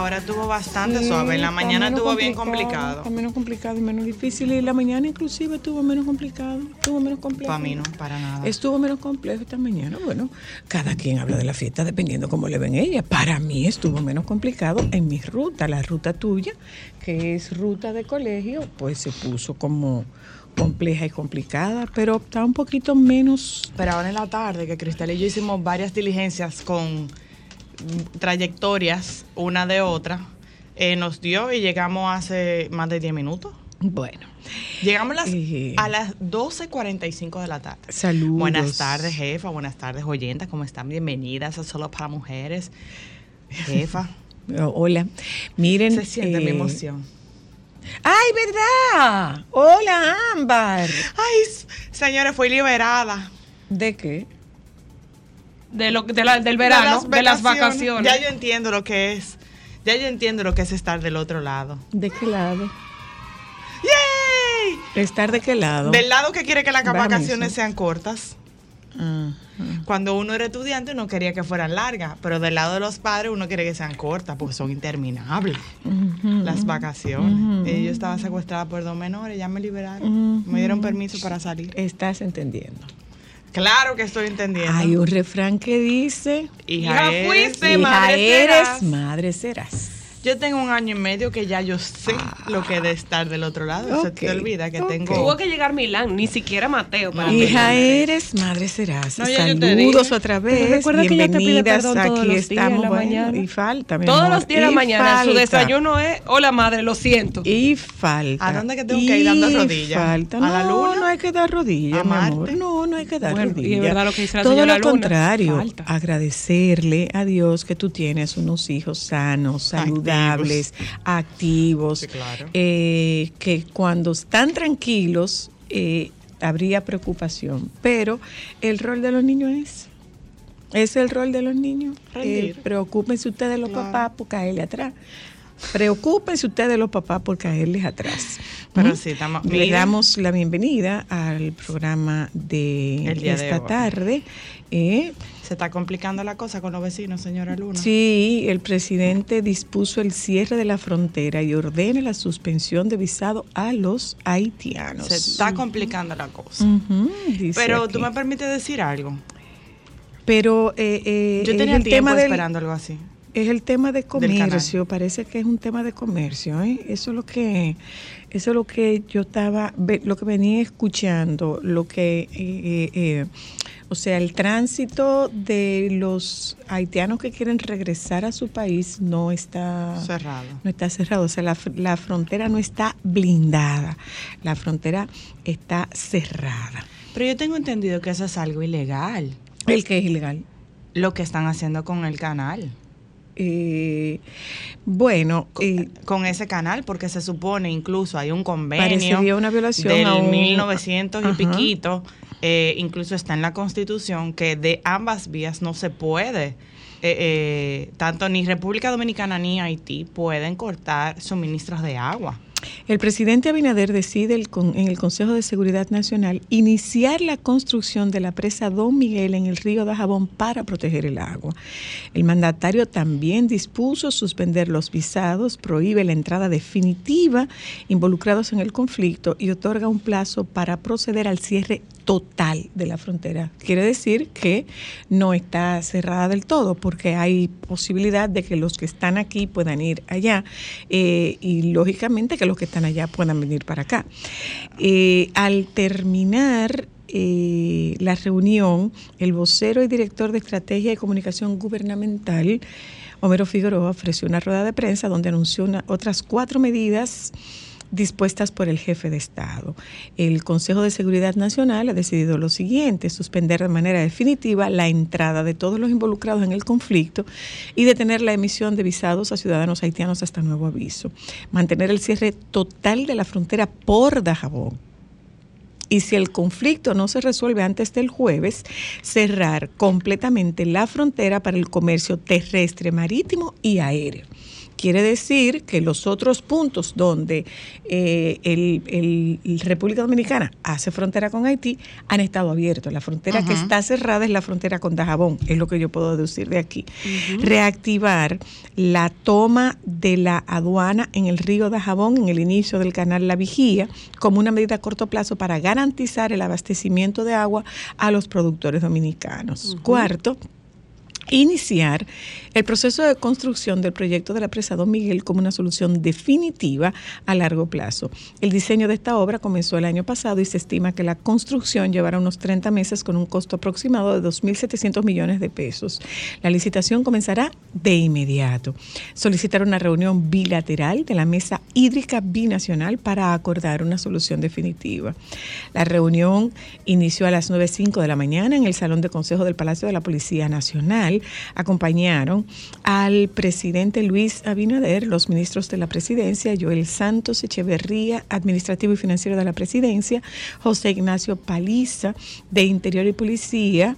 Ahora, estuvo bastante Sí, suave. En la mañana estuvo bien complicado. Está menos complicado y menos difícil. Y la mañana inclusive estuvo menos complicado, estuvo menos complejo. Para mí no, para nada. Estuvo menos complejo esta mañana. Bueno, cada quien habla de la fiesta dependiendo cómo le ven ella. Para mí estuvo menos complicado en mi ruta. La ruta tuya, que es ruta de colegio, pues se puso como compleja y complicada, pero está un poquito menos Pero ahora en la tarde, que Cristal y yo hicimos varias diligencias con trayectorias una de otra, eh, nos dio y llegamos hace más de 10 minutos. bueno. Llegamos las- Eh. a las 12.45 de la tarde. Saludos. Buenas tardes, jefa. Buenas tardes, oyentas. ¿Cómo están? Bienvenidas a Solo para Mujeres. Jefa, Oh, Hola. Miren. se siente mi eh, emoción. ¡Ay, verdad! Hola, Ámbar. Ay, señores, fui liberada. ¿De qué? De lo, de la- del verano, de las, vacaciones. Ya yo entiendo lo que es. Ya yo entiendo lo que es estar del otro lado. ¿De qué lado? ¡Yay! ¿Estar de qué lado? Del lado que quiere que las Vamos. vacaciones sean cortas. Cuando uno era estudiante uno quería que fueran largas, pero del lado de los padres uno quiere que sean cortas porque son interminables las vacaciones. Y yo estaba secuestrada por dos menores, ya me liberaron. Me dieron permiso para salir. Estás entendiendo. Claro que estoy entendiendo. Hay un refrán que dice: Hija, Hija eres- fuiste, Hija madre eres, serás. madre serás. Yo tengo un año y medio que ya yo sé lo que de estar del otro lado. Se Ok, te olvida que tengo. Tuvo que llegar Milán, ni siquiera Mateo para Hija eres, madre serás. No, te Saludos otra Pero vez. recuerda que ella te pide Bienvenidas. perdón todos Aquí los días en estamos. la bueno, mañana. y falta, mi Todos amor, los días de la mañana, su desayuno es, hola madre, lo siento. Y falta. ¿A dónde que tengo que ir dando rodillas? Falta. ¿A la No, luna? no hay que dar rodillas, ¿A mi amor. No, no hay que dar Bueno, y es rodillas. verdad lo que dice la Todo señora lo Luna, contrario, falta. agradecerle a Dios que tú tienes unos hijos sanos, saludables, activos, Sí, claro. eh, que cuando están tranquilos eh, habría preocupación, pero el rol de los niños es es el rol de los niños. Eh, preocúpense ustedes los Claro. papás por caerle atrás. Preocúpense ustedes los papás por caerles atrás. Pero ¿Mm? sí, estamos- Le damos la bienvenida al programa de esta tarde. Eh, Se está complicando la cosa con los vecinos, señora Luna. Sí, el presidente dispuso el cierre de la frontera y ordena la suspensión de visado a los haitianos. Se está complicando la cosa. Pero aquí. tú me permites decir algo. Pero eh, eh, Yo tenía el tiempo tema del- esperando algo así. Es el tema de comercio, parece que es un tema de comercio, ¿eh? Eso es lo que, eso es lo que yo estaba, lo que venía escuchando, lo que, eh, eh, eh, o sea, el tránsito de los haitianos que quieren regresar a su país no está Cerrado. no está cerrado, o sea, la, la frontera no está blindada, la frontera está cerrada. Pero yo tengo entendido que eso es algo ilegal. El que es ilegal. Lo que están haciendo con el canal. Eh, bueno, eh, Con ese canal, porque se supone incluso hay un convenio Parecería una violación del a un- 1900 y Ajá. piquito, eh, incluso está en la Constitución que de ambas vías no se puede, eh, eh, tanto ni República Dominicana ni Haití pueden cortar suministros de agua. El presidente Abinader decide el con- en el Consejo de Seguridad Nacional iniciar la construcción de la presa Don Miguel en el río Dajabón para proteger el agua. El mandatario también dispuso suspender los visados, prohíbe la entrada definitiva involucrados en el conflicto y otorga un plazo para proceder al cierre total de la frontera. Quiere decir que no está cerrada del todo porque hay posibilidad de que los que están aquí puedan ir allá eh, y lógicamente que los que están allá puedan venir para acá. Eh, al terminar eh, la reunión, el vocero y director de Estrategia y Comunicación Gubernamental, Homero Figueroa, ofreció una rueda de prensa donde anunció otras cuatro medidas dispuestas por el jefe de Estado. El Consejo de Seguridad Nacional ha decidido lo siguiente, suspender de manera definitiva la entrada de todos los involucrados en el conflicto y detener la emisión de visados a ciudadanos haitianos hasta nuevo aviso. Mantener el cierre total de la frontera por Dajabón. Y si el conflicto no se resuelve antes del jueves, cerrar completamente la frontera para el comercio terrestre, marítimo y aéreo. Quiere decir que los otros puntos donde eh, el, República Dominicana hace frontera con Haití han estado abiertos. La frontera que está cerrada es la frontera con Dajabón, es lo que yo puedo deducir de aquí. Reactivar la toma de la aduana en el río Dajabón en el inicio del canal La Vigía como una medida a corto plazo para garantizar el abastecimiento de agua a los productores dominicanos. Cuarto, iniciar el proceso de construcción del proyecto de la presa Don Miguel como una solución definitiva a largo plazo. El diseño de esta obra comenzó el año pasado y se estima que la construcción llevará unos 30 meses con un costo aproximado de 2.700 millones de pesos. La licitación comenzará de inmediato. Solicitar una reunión bilateral de la Mesa Hídrica Binacional para acordar una solución definitiva. La reunión inició a las 9.05 de la mañana en el Salón de Consejo del Palacio de la Policía Nacional. Acompañaron al presidente Luis Abinader, los ministros de la presidencia, Joel Santos Echeverría, administrativo y financiero de la presidencia, José Ignacio Paliza, de Interior y Policía,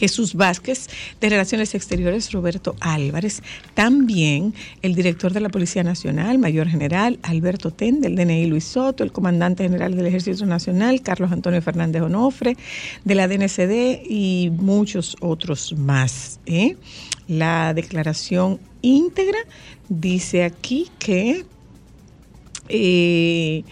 Jesús Vázquez, de Relaciones Exteriores, Roberto Álvarez, también el director de la Policía Nacional, Mayor General Alberto Ten, del DNI Luis Soto, el comandante general del Ejército Nacional, Carlos Antonio Fernández Onofre, de la DNCD y muchos otros más. ¿eh? La declaración íntegra dice aquí que eh,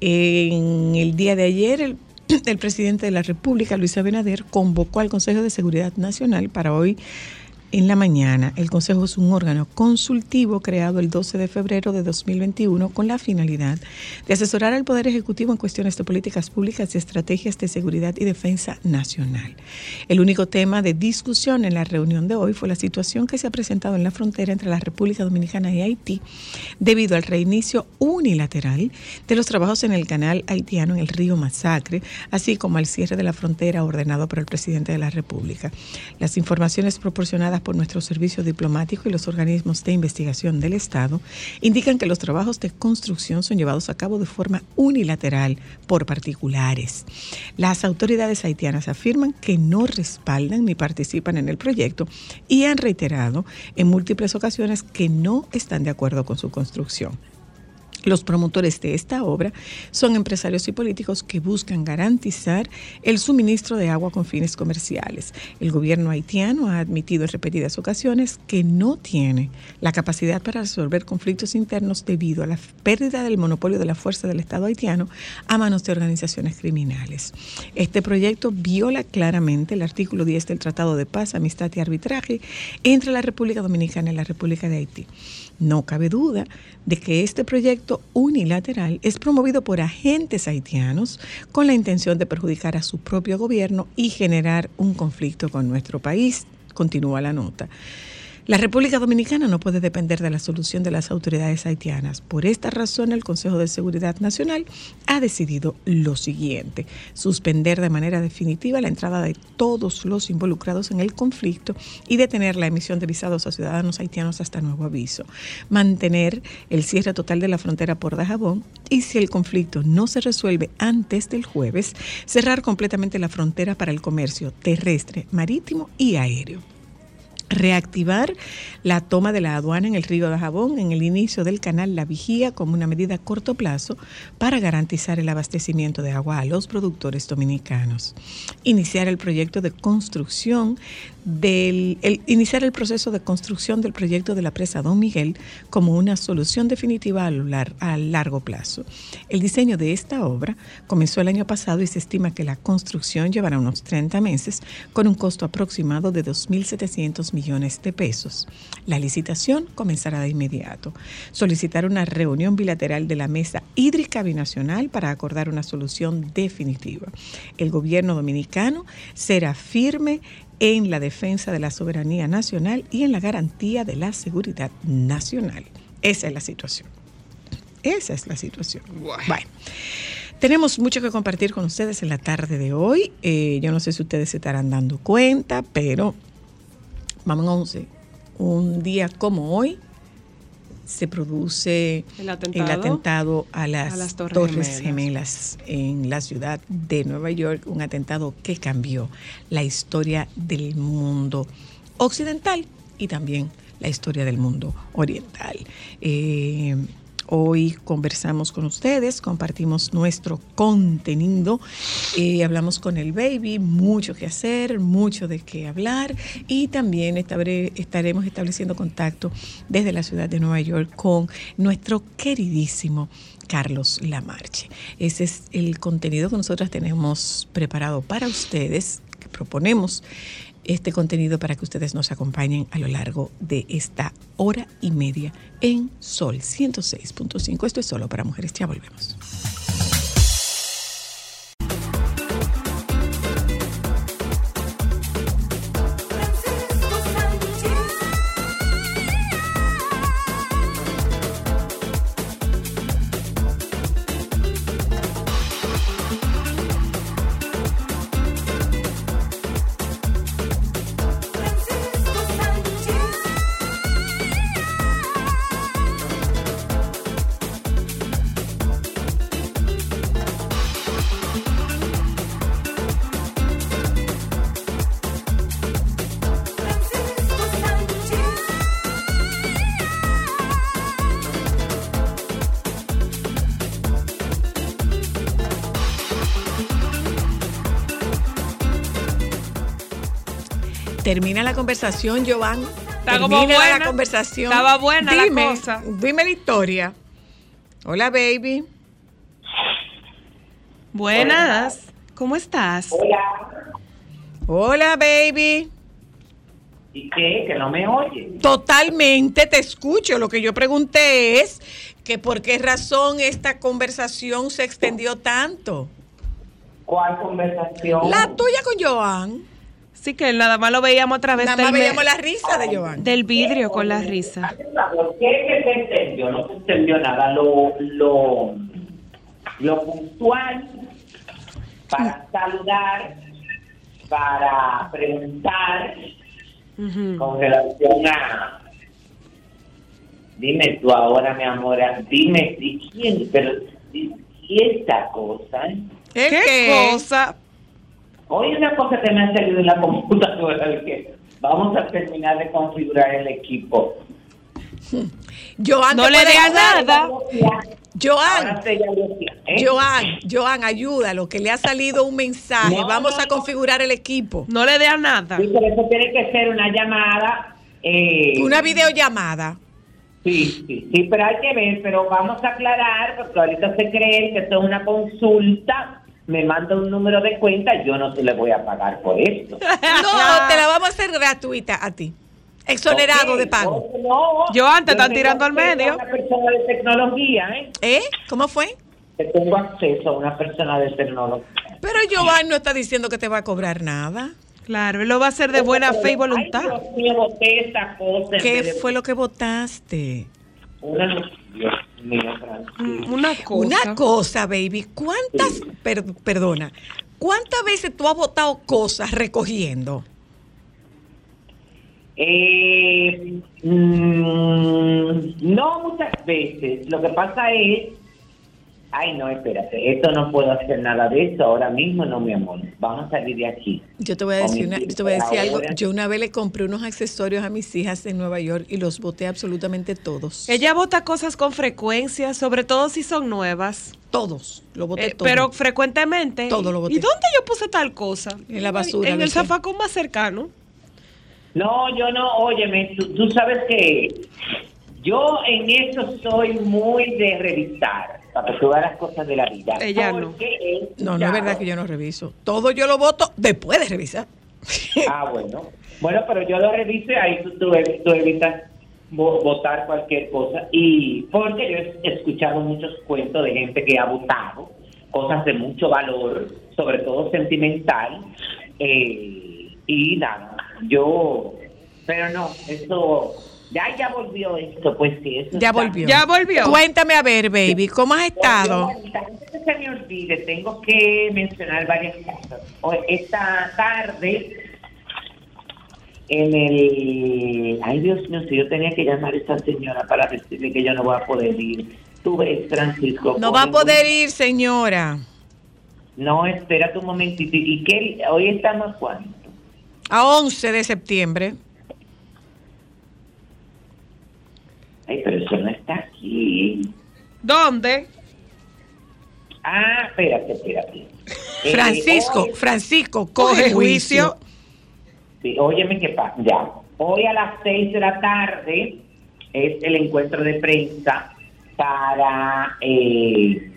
en el día de ayer el el presidente de la República, Luis Abinader, convocó al Consejo de Seguridad Nacional para hoy en la mañana. El Consejo es un órgano consultivo creado el 12 de febrero de 2021 con la finalidad de asesorar al Poder Ejecutivo en cuestiones de políticas públicas y estrategias de seguridad y defensa nacional. El único tema de discusión en la reunión de hoy fue la situación que se ha presentado en la frontera entre la República Dominicana y Haití debido al reinicio unilateral de los trabajos en el canal haitiano en el río Masacre, así como al cierre de la frontera ordenado por el presidente de la República. Las informaciones proporcionadas por nuestro servicio diplomático y los organismos de investigación del Estado indican que los trabajos de construcción son llevados a cabo de forma unilateral por particulares. Las autoridades haitianas afirman que no respaldan ni participan en el proyecto y han reiterado en múltiples ocasiones que no están de acuerdo con su construcción. Los promotores de esta obra son empresarios y políticos que buscan garantizar el suministro de agua con fines comerciales. El gobierno haitiano ha admitido en repetidas ocasiones que no tiene la capacidad para resolver conflictos internos debido a la pérdida del monopolio de la fuerza del Estado haitiano a manos de organizaciones criminales. Este proyecto viola claramente el artículo 10 del Tratado de Paz, Amistad y Arbitraje entre la República Dominicana y la República de Haití. No cabe duda de que este proyecto unilateral es promovido por agentes haitianos con la intención de perjudicar a su propio gobierno y generar un conflicto con nuestro país, continúa la nota. La República Dominicana no puede depender de la solución de las autoridades haitianas. Por esta razón, el Consejo de Seguridad Nacional ha decidido lo siguiente, suspender de manera definitiva la entrada de todos los involucrados en el conflicto y detener la emisión de visados a ciudadanos haitianos hasta nuevo aviso, mantener el cierre total de la frontera por Dajabón y si el conflicto no se resuelve antes del jueves, cerrar completamente la frontera para el comercio terrestre, marítimo y aéreo. Reactivar la toma de la aduana en el río de Jabón en el inicio del canal La Vigía como una medida a corto plazo para garantizar el abastecimiento de agua a los productores dominicanos. Iniciar el proyecto de construcción del el- iniciar el proceso de construcción del proyecto de la presa Don Miguel como una solución definitiva a, largo plazo. El diseño de esta obra comenzó el año pasado y se estima que la construcción llevará unos 30 meses con un costo aproximado de 2.700 millones de pesos. La licitación comenzará de inmediato. Solicitar una reunión bilateral de la Mesa Hídrica Binacional para acordar una solución definitiva. El gobierno dominicano será firme en la defensa de la soberanía nacional y en la garantía de la seguridad nacional. Esa es la situación. Esa es la situación. Bueno. Tenemos mucho que compartir con ustedes en la tarde de hoy. Eh, yo no sé si ustedes se estarán dando cuenta, pero vamos 11. Un día como hoy se produce El atentado. atentado a las, A las Torres, Torres Gemelas. en la ciudad de Nueva York, un atentado que cambió la historia del mundo occidental y también la historia del mundo oriental. Eh, Hoy conversamos con ustedes, compartimos nuestro contenido, eh, hablamos con el baby, mucho que hacer, mucho de qué hablar y también estaremos estableciendo contacto desde la ciudad de Nueva York con nuestro queridísimo Carlos Lamarche. Ese es el contenido que nosotros tenemos preparado para ustedes, que proponemos este contenido para que ustedes nos acompañen a lo largo de esta hora y media en Sol 106.5. Esto es solo para mujeres. Ya volvemos. Conversación, Joan. Está como Termina buena. la conversación. Estaba buena la Dime, cosa. Dime la historia. Hola, baby. Buenas. ¿Cómo estás? Hola, baby. ¿Y qué? Que no me oye. Totalmente te escucho. Lo que yo pregunté es que por qué razón esta conversación se extendió tanto. ¿Cuál conversación? La tuya con Joan. Sí, que nada más lo veíamos a través Nada del, más me- veíamos la risa de Joan. del vidrio con la risa. ¿Por qué se entendió? No se entendió nada. Lo, lo, lo puntual para saludar, para preguntar Ujú. con relación a... Dime tú ahora, mi amor, dime si quién, pero si, si esta cosa... ¿eh? ¿El ¿Qué, qué? cosa? Hoy una cosa que me ha salido en la computadora es que vamos a terminar de configurar el equipo. Joan, No le digas nada. Joan, ¿eh? Joan, Joan, ayúdalo, que le ha salido un mensaje. No, Vamos no, a configurar el equipo. No le dé a nada. Sí, pero eso tiene que ser una llamada. Eh, Una videollamada. Sí, sí, sí, pero hay que ver, pero vamos a aclarar, porque ahorita se creen que esto es una consulta, me manda un número de cuenta, yo no te le voy a pagar por esto. No, te la vamos a hacer gratuita a ti. Exonerado Ok, de pago. no, no. Joan, te Yo están tengo tirando al acceso a medio. Una persona de tecnología, ¿eh? ¿Eh? ¿Cómo fue? Que tengo acceso a una persona de tecnología. Pero Joan no está diciendo que te va a cobrar nada. Claro, él lo va a hacer de buena fe y voluntad. Ay, Dios mío, boté esta cosa. ¿Qué de- fue lo que votaste? Una... Dios Mm, Una cosa. Una cosa, baby. ¿Cuántas, per- perdona, cuántas veces tú has votado cosas recogiendo? Eh, mm, no muchas veces. Lo que pasa es Ay, no, espérate, esto no puedo hacer nada de eso ahora mismo, no, mi amor. Vamos a salir de aquí. Yo te voy a decir, una, yo tiempo te voy a decir algo. Yo una vez le compré unos accesorios a mis hijas en Nueva York y los boté absolutamente todos. Ella bota cosas con frecuencia, sobre todo si son nuevas. Todos, lo boté Eh, todos. pero frecuentemente. Todo lo boté. ¿Y dónde yo puse tal cosa? En la basura, En el zafacón más cercano. No, yo no, óyeme, tú, tú sabes que yo en eso soy muy de revisar, para veas las cosas de la vida. Ella no. Porque he no, no es verdad que yo no reviso. Todo yo lo voto después de revisar. Ah, bueno. Bueno, pero yo lo reviso y ahí tú, tú, tú evitas vo- votar cualquier cosa. Y porque yo he escuchado muchos cuentos de gente que ha votado cosas de mucho valor, sobre todo sentimental. eh, y nada, yo, pero no, eso, ya, ya volvió esto, pues sí, eso Ya está- volvió. Ya volvió. Cuéntame a ver, baby, ¿cómo has estado? Antes de que se me olvide, tengo que mencionar varias cosas. Esta tarde, en el... Ay, Dios mío, si yo tenía que llamar a esta señora para decirle que yo no voy a poder ir. Tú ves, Francisco. No va a poder ir, señora. No, espérate un momentito. ¿Y qué? Hoy estamos cuándo? A 11 de septiembre. Ay, pero eso no está aquí. ¿Dónde? Ah, espérate, espérate. Eh, Francisco, hoy- Francisco, Coge juicio. juicio. Sí, óyeme qué pasa. Ya. Hoy a las seis de la tarde es el encuentro de prensa para eh,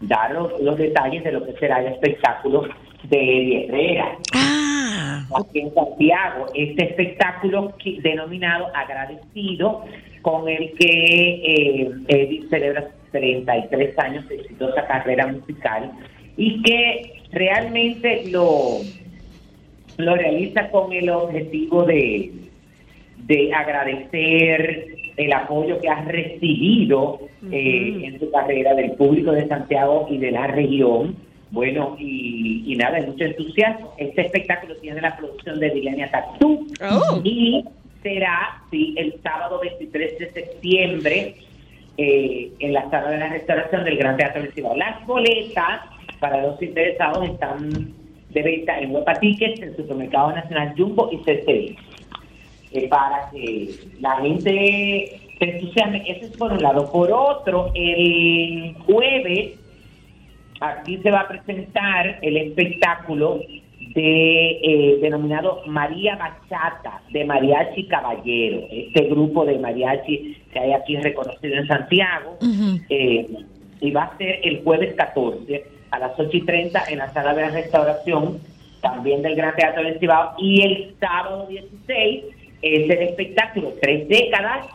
dar los, los detalles de lo que será el espectáculo de Eddie Herrera Ah, aquí en Santiago. Este espectáculo que- denominado Agradecido, con el que eh, Eddie celebra 33 años de exitosa carrera musical y que realmente lo, lo realiza con el objetivo de, de agradecer el apoyo que ha recibido eh, en su carrera del público de Santiago y de la región. Bueno, y, y nada, hay mucho entusiasmo. Este espectáculo tiene la producción de Dilenia Tatú Oh. y será, sí, el sábado 23 de septiembre eh, en la sala de la restauración del Gran Teatro del Cibao. Las boletas para los interesados están de venta en Huepa Tickets, en Supermercado Nacional Jumbo y CCI. Eh, para que la gente se entusiasme. Eso es por un lado. Por otro, el jueves aquí se va a presentar el espectáculo de eh, denominado María Bachata de Mariachi Caballero, este grupo de mariachi que hay aquí reconocido en Santiago, eh, y va a ser el jueves 14 a las 8 y 30 en la sala de la restauración, también del Gran Teatro del Cibao, y el sábado 16 es el espectáculo Tres Décadas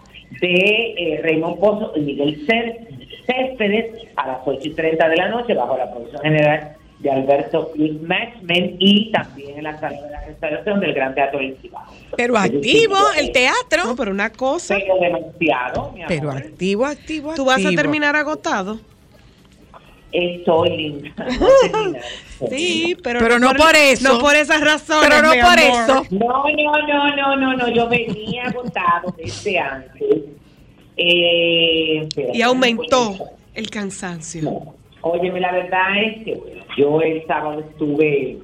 de eh, Raymond Pozo y Miguel Cés- Céspedes a las 8 y 30 de la noche bajo la producción general de Alberto Cruz Matchman y también en la sala de la restauración del Gran Teatro del Cibao. pero activo el teatro. No, pero una cosa. Pero demasiado, mi amor. Pero activo, activo, Tú vas a terminar agotado. Estoy linda. Sí, pero, Pero no por eso. No por esas razones. Pero no mi por amor. eso. No, no, no, no, no, no, yo venía agotado desde antes. Eh, espera, Y aumentó el cansancio. no. Óyeme, la verdad es que bueno, yo el sábado estuve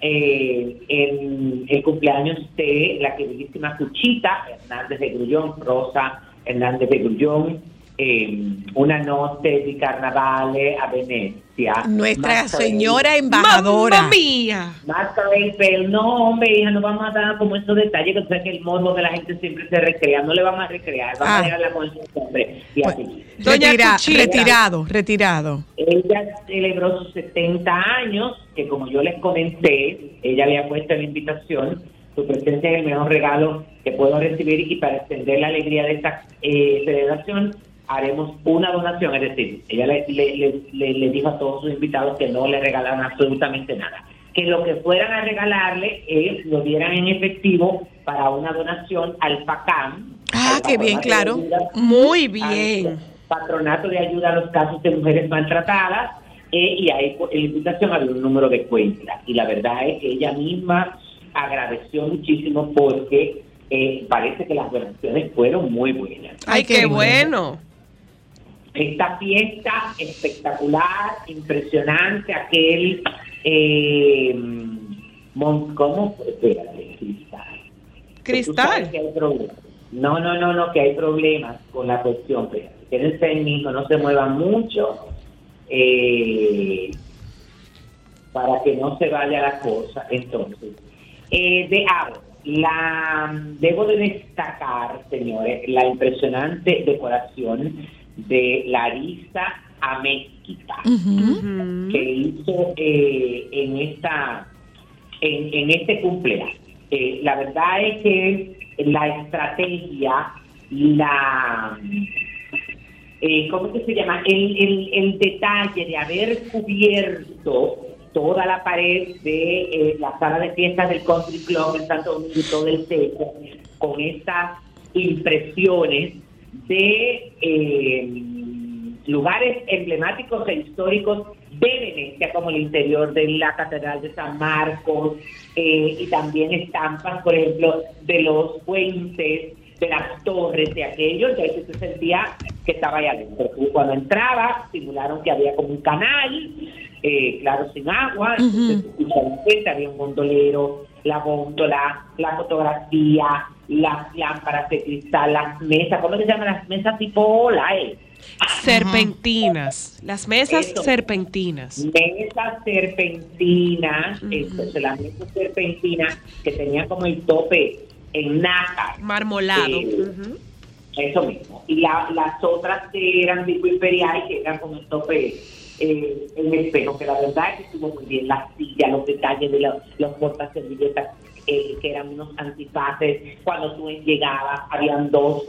eh, en el cumpleaños de la queridísima Cuchita Hernández de Grullón, Rosa Hernández de Grullón, eh, una noche de carnaval a Venecia. Nuestra señora embajadora. ¡Mamma mía! No, hombre, hija, no vamos a dar como esos detalles que tú sabes que el morbo de la gente siempre se recrea, no le vamos a recrear, vamos Ah. a dejarla con ese hombre. Y Pues, así. Doña retira- retirado, retirado. Ella celebró sus 70 años, que como yo les comenté, ella había puesto la invitación, su presencia es el mejor regalo que puedo recibir y para extender la alegría de esta eh, celebración haremos una donación, es decir, ella le, le- le- le- le dijo a todos sus invitados que no le regalaran absolutamente nada, que lo que fueran a regalarle es lo dieran en efectivo para una donación al PACAM. Ah, al qué bien, claro. Ayuda Muy bien. Patronato de Ayuda a los Casos de Mujeres Maltratadas eh, y ahí la invitación había un número de cuenta. Y la verdad es que ella misma agradeció muchísimo porque eh, parece que las donaciones fueron muy buenas. Ay, qué bueno. Esta fiesta espectacular, impresionante, aquel... Eh, mon- ¿Cómo? Espérate, cristal. Cristal. Que hay problemas. No, no, no, no, que hay problemas con la cuestión. pero Quédense ahí mismo, no se muevan mucho eh, para que no se vaya la cosa. Entonces, eh, de ahora, la, debo de destacar, señores, la impresionante decoración de Larisa Amezquita que hizo eh, en esta en, en este cumpleaños. Eh, la verdad es que la estrategia, la eh, ¿cómo que se llama? El, el, el detalle de haber cubierto toda la pared de eh, la sala de fiestas del Country Club en Santo Domingo y todo el techo con estas impresiones de eh, lugares emblemáticos e históricos de Venecia, como el interior de la Catedral de San Marcos, eh, y también estampas, por ejemplo, de los puentes, de las torres, de aquellos, ya que se sentía que estaba ahí adentro. Cuando entraba, simularon que había como un canal, eh, claro, sin agua, entonces un puente, había un gondolero, la góndola, la fotografía, las lámparas de cristal, las mesas, ¿cómo se llaman las mesas tipo ola, eh? Serpentinas. Las mesas Eso. serpentinas. mesas serpentinas, entonces las mesas serpentinas que tenían como el tope en nácar. Marmolado. Eh. Eso mismo. Y la- las otras que eran tipo imperial, que eran con el tope eh, en espejo, que la verdad es que estuvo muy bien. Las sillas, los detalles de los, los portaservilletas, eh, que eran unos antifaces. Cuando tú llegabas, habían dos,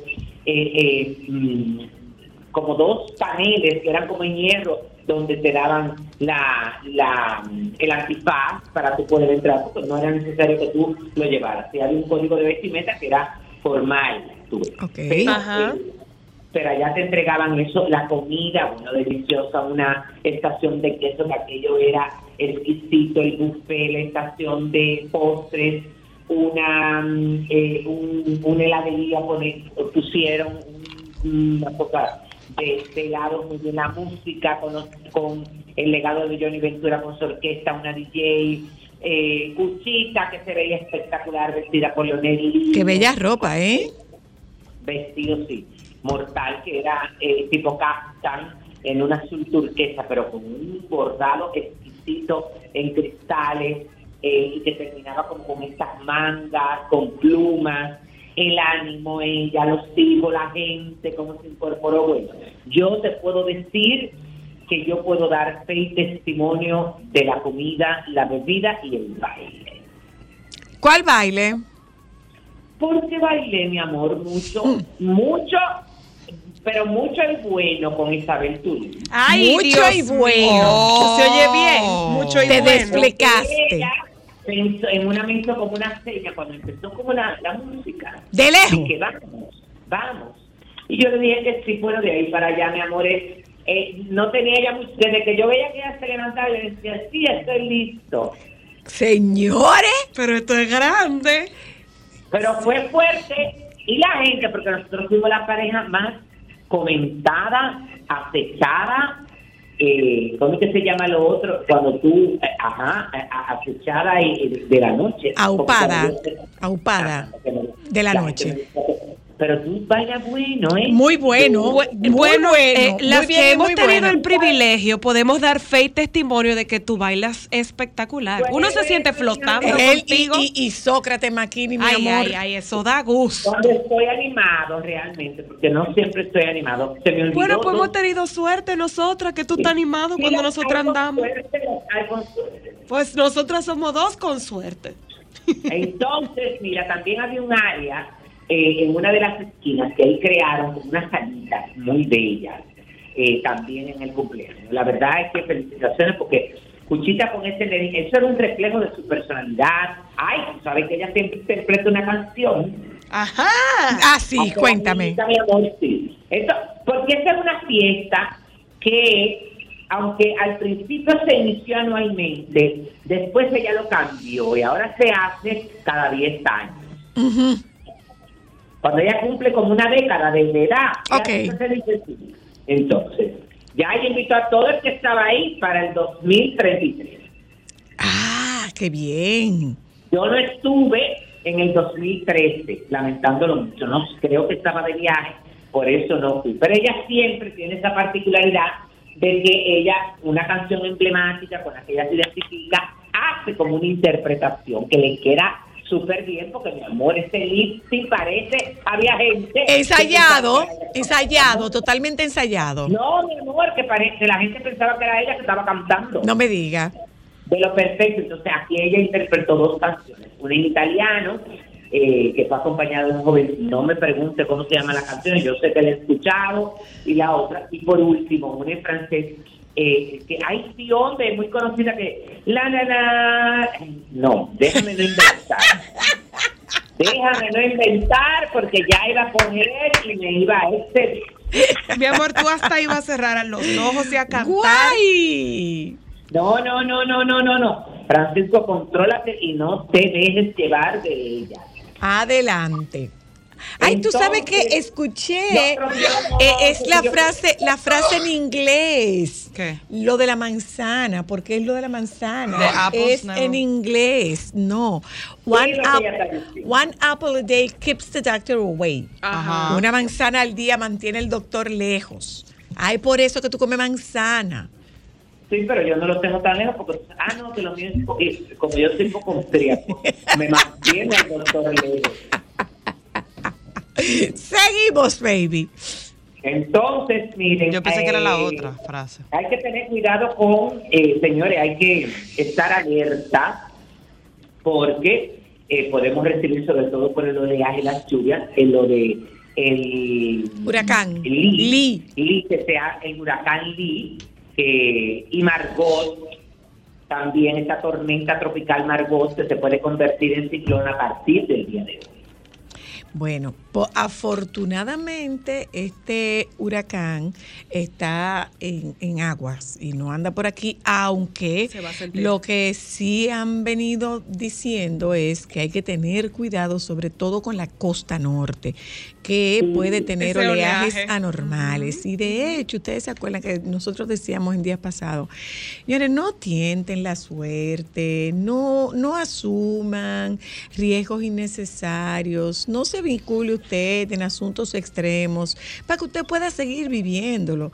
eh, eh, mm, como dos paneles que eran como en hierro, donde te daban la, la, el antifaz para tú poder entrar, porque no era necesario que tú lo llevaras. Y había un código de vestimenta que era formal. tú. Pero, Ajá. eh, pero allá te entregaban eso, la comida, bueno, deliciosa, una estación de queso, que aquello era exquisito, el buffet, la estación de postres, una, mm, eh, un, una heladería, pusieron un- una cosa de, de helado, muy bien la música, con, con el legado de Johnny Ventura con su orquesta, una DJ, eh, Cuchita, que se veía espectacular, vestida por Leonel Qué bella ropa, ¿eh? vestido, sí, mortal, que era eh, tipo caftan en un azul turquesa, pero con un bordado exquisito en cristales eh, y que terminaba como con estas mangas, con plumas, el ánimo, ella, los hijos, la gente, cómo se incorporó. Bueno, yo te puedo decir que yo puedo dar fe y testimonio de la comida, la bebida y el baile. ¿Cuál baile? Porque bailé, mi amor, mucho, mucho, pero mucho y bueno con Isabel Tulio. Ay, Mucho Dios y bueno. Se oye bien. Mucho y Te bueno. Ella pensó- en una me hizo como una seña cuando empezó como la, la música. De lejos. Y que vamos, vamos. Y yo le dije que sí, bueno, de ahí para allá, mi amor, eh, eh, no tenía ya mucho, desde que yo veía que ella se levantaba, le decía, sí, estoy listo. Señores, Pero esto es grande. Pero fue fuerte y la gente, porque nosotros fuimos la pareja más comentada, acechada, eh, ¿cómo es que se llama lo otro? Cuando tú, eh, ajá, acechada y de la noche. Aupada, aupada me- de la noche. Pero tú bailas bueno, ¿eh? Muy bueno. Bu- muy bueno, bueno. eh, las muy bien, que hemos tenido bueno. el privilegio, podemos dar fe y testimonio de que tú bailas espectacular. Uno se siente flotando Él y, contigo. y, y Sócrates Maquini, mi ay, amor. ay, ay, eso da gusto. Cuando estoy animado realmente, porque no siempre estoy animado. Se me olvidó Bueno, pues hemos tenido suerte nosotras, que tú estás animado cuando nosotras andamos. suerte, hay con suerte. Pues nosotras somos dos con suerte. Entonces, mira, también había un área eh, en una de las esquinas que ahí crearon unas salitas muy bellas, eh, también en el cumpleaños. La verdad es que felicitaciones porque Cuchita con ese, nene, eso era un reflejo de su personalidad. Ay, sabes que ella siempre interpreta una canción. Ajá. Ah, sí, Aunque cuéntame. bonita, mi amor, sí. Eso, porque esa es una fiesta que, aunque al principio se inició anualmente, después ella lo cambió y ahora se hace cada 10 años. Ujú. Cuando ella cumple como una década de edad, ella Ok. siempre se dice sí. Entonces, ya ella invitó a todo el que estaba ahí para el 2033. Ah, qué bien. Yo no estuve en el 2013, lamentándolo mucho, no creo que estaba de viaje, por eso no fui. Pero ella siempre tiene esa particularidad de que ella, una canción emblemática con la que ella se identifica, hace como una interpretación que le queda súper bien, porque mi amor, ese lip sync parece, había gente... Ensayado, ensayado, totalmente ensayado. No, mi amor, que parece, la gente pensaba que era ella que estaba cantando No me diga. de lo perfecto. Entonces aquí ella interpretó dos canciones, una en italiano, eh, que fue acompañada de un joven, no me pregunte cómo se llama la canción, yo sé que la he escuchado, y la otra, y por último, una en francés, eh, que hay sí, hombre, muy conocida que, la, la, la, no, déjame no inventar. Déjame no inventar porque ya iba a poner y me iba a exceder. Mi amor, tú hasta ibas a cerrar los ojos y a cantar. ¡Guay! No, no, no, no, no, no, no. Francisco, contrólate y no te dejes llevar de ella. Adelante. Ay, tú sabes que escuché, no, no, no, eh, es la yo- frase, la frase en inglés. ¿Qué? Lo de la manzana, porque es lo de la manzana. The apples, es no. en inglés, no. One, lo que ap- ella está diciendo. one apple a day keeps the doctor away. Ajá. Una manzana al día mantiene el doctor lejos. Ay, por eso que tú comes manzana. Sí, pero yo no lo tengo tan lejos porque, ah, no, que lo mío es, co- es- como yo soy poco austríaco, me mantiene el doctor lejos. Seguimos, baby. Entonces, miren. Yo pensé que era la eh, otra frase. Hay que tener cuidado con, eh, señores, hay que estar alerta porque eh, podemos recibir, sobre todo por el oleaje y las lluvias, en lo de el Huracán. Lee, Lee. Lee, que sea el huracán Lee eh, y Margot, también esta tormenta tropical Margot que se puede convertir en ciclón a partir del día de hoy. Bueno, po- afortunadamente este huracán está en, en aguas y no anda por aquí, aunque lo que sí han venido diciendo es que hay que tener cuidado, sobre todo con la costa norte, que puede tener oleajes oleaje. anormales. Y de hecho, ustedes se acuerdan que nosotros decíamos en días pasados, señores, no tienten la suerte, no, no asuman riesgos innecesarios, no se vincule usted en asuntos extremos para que usted pueda seguir viviéndolo.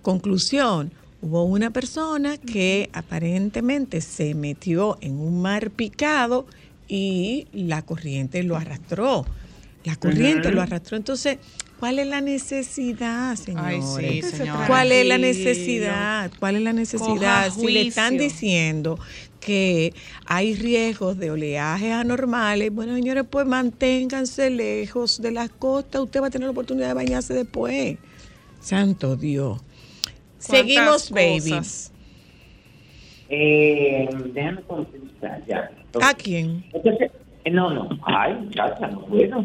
Conclusión. Hubo una persona que aparentemente se metió en un mar picado y la corriente lo arrastró. La corriente lo arrastró. Entonces, ¿cuál es la necesidad, señores? Ay, sí, señora. ¿Cuál es la necesidad? ¿Cuál es la necesidad? Si le están diciendo que hay riesgos de oleajes anormales, bueno, señores, pues manténganse lejos de las costas. Usted va a tener la oportunidad de bañarse después. Santo Dios. Seguimos, baby. cosas? Eh, déjame contestar ya. ¿A quién? Entonces, no, no, ay, muchacha, no puedo.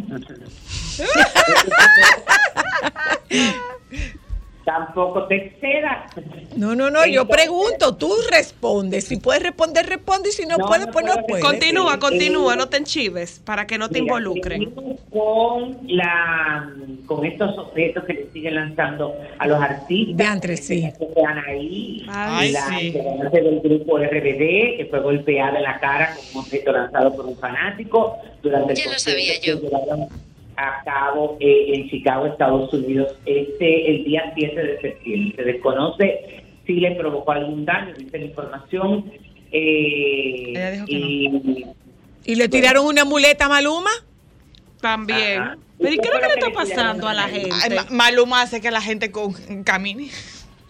Tampoco te excedas. No, no, no, yo pregunto, tú respondes. Si puedes responder, responde. Y si no, No, puedes, no pues no puedes. Continúa, continúa, no te enchives para que no te Mira, involucren. Con, la, con estos objetos que le siguen lanzando a los artistas. De antes, sí. Que quedan ahí. Ay, la sí. del grupo RBD, que fue golpeada en la cara con un objeto lanzado por un fanático durante el Ya lo concierto sabía yo. A cabo eh, en Chicago, Estados Unidos, este el día 7 de septiembre. Se desconoce si le provocó algún daño, dice la información. Eh, Ella dijo que y, ¿Y le tiraron una muleta a Maluma? También. Ajá. Pero ¿y qué es lo que le está ¿Qué fue lo que le pasando a la? Ay, gente? Ma- Maluma hace que la gente con, camine.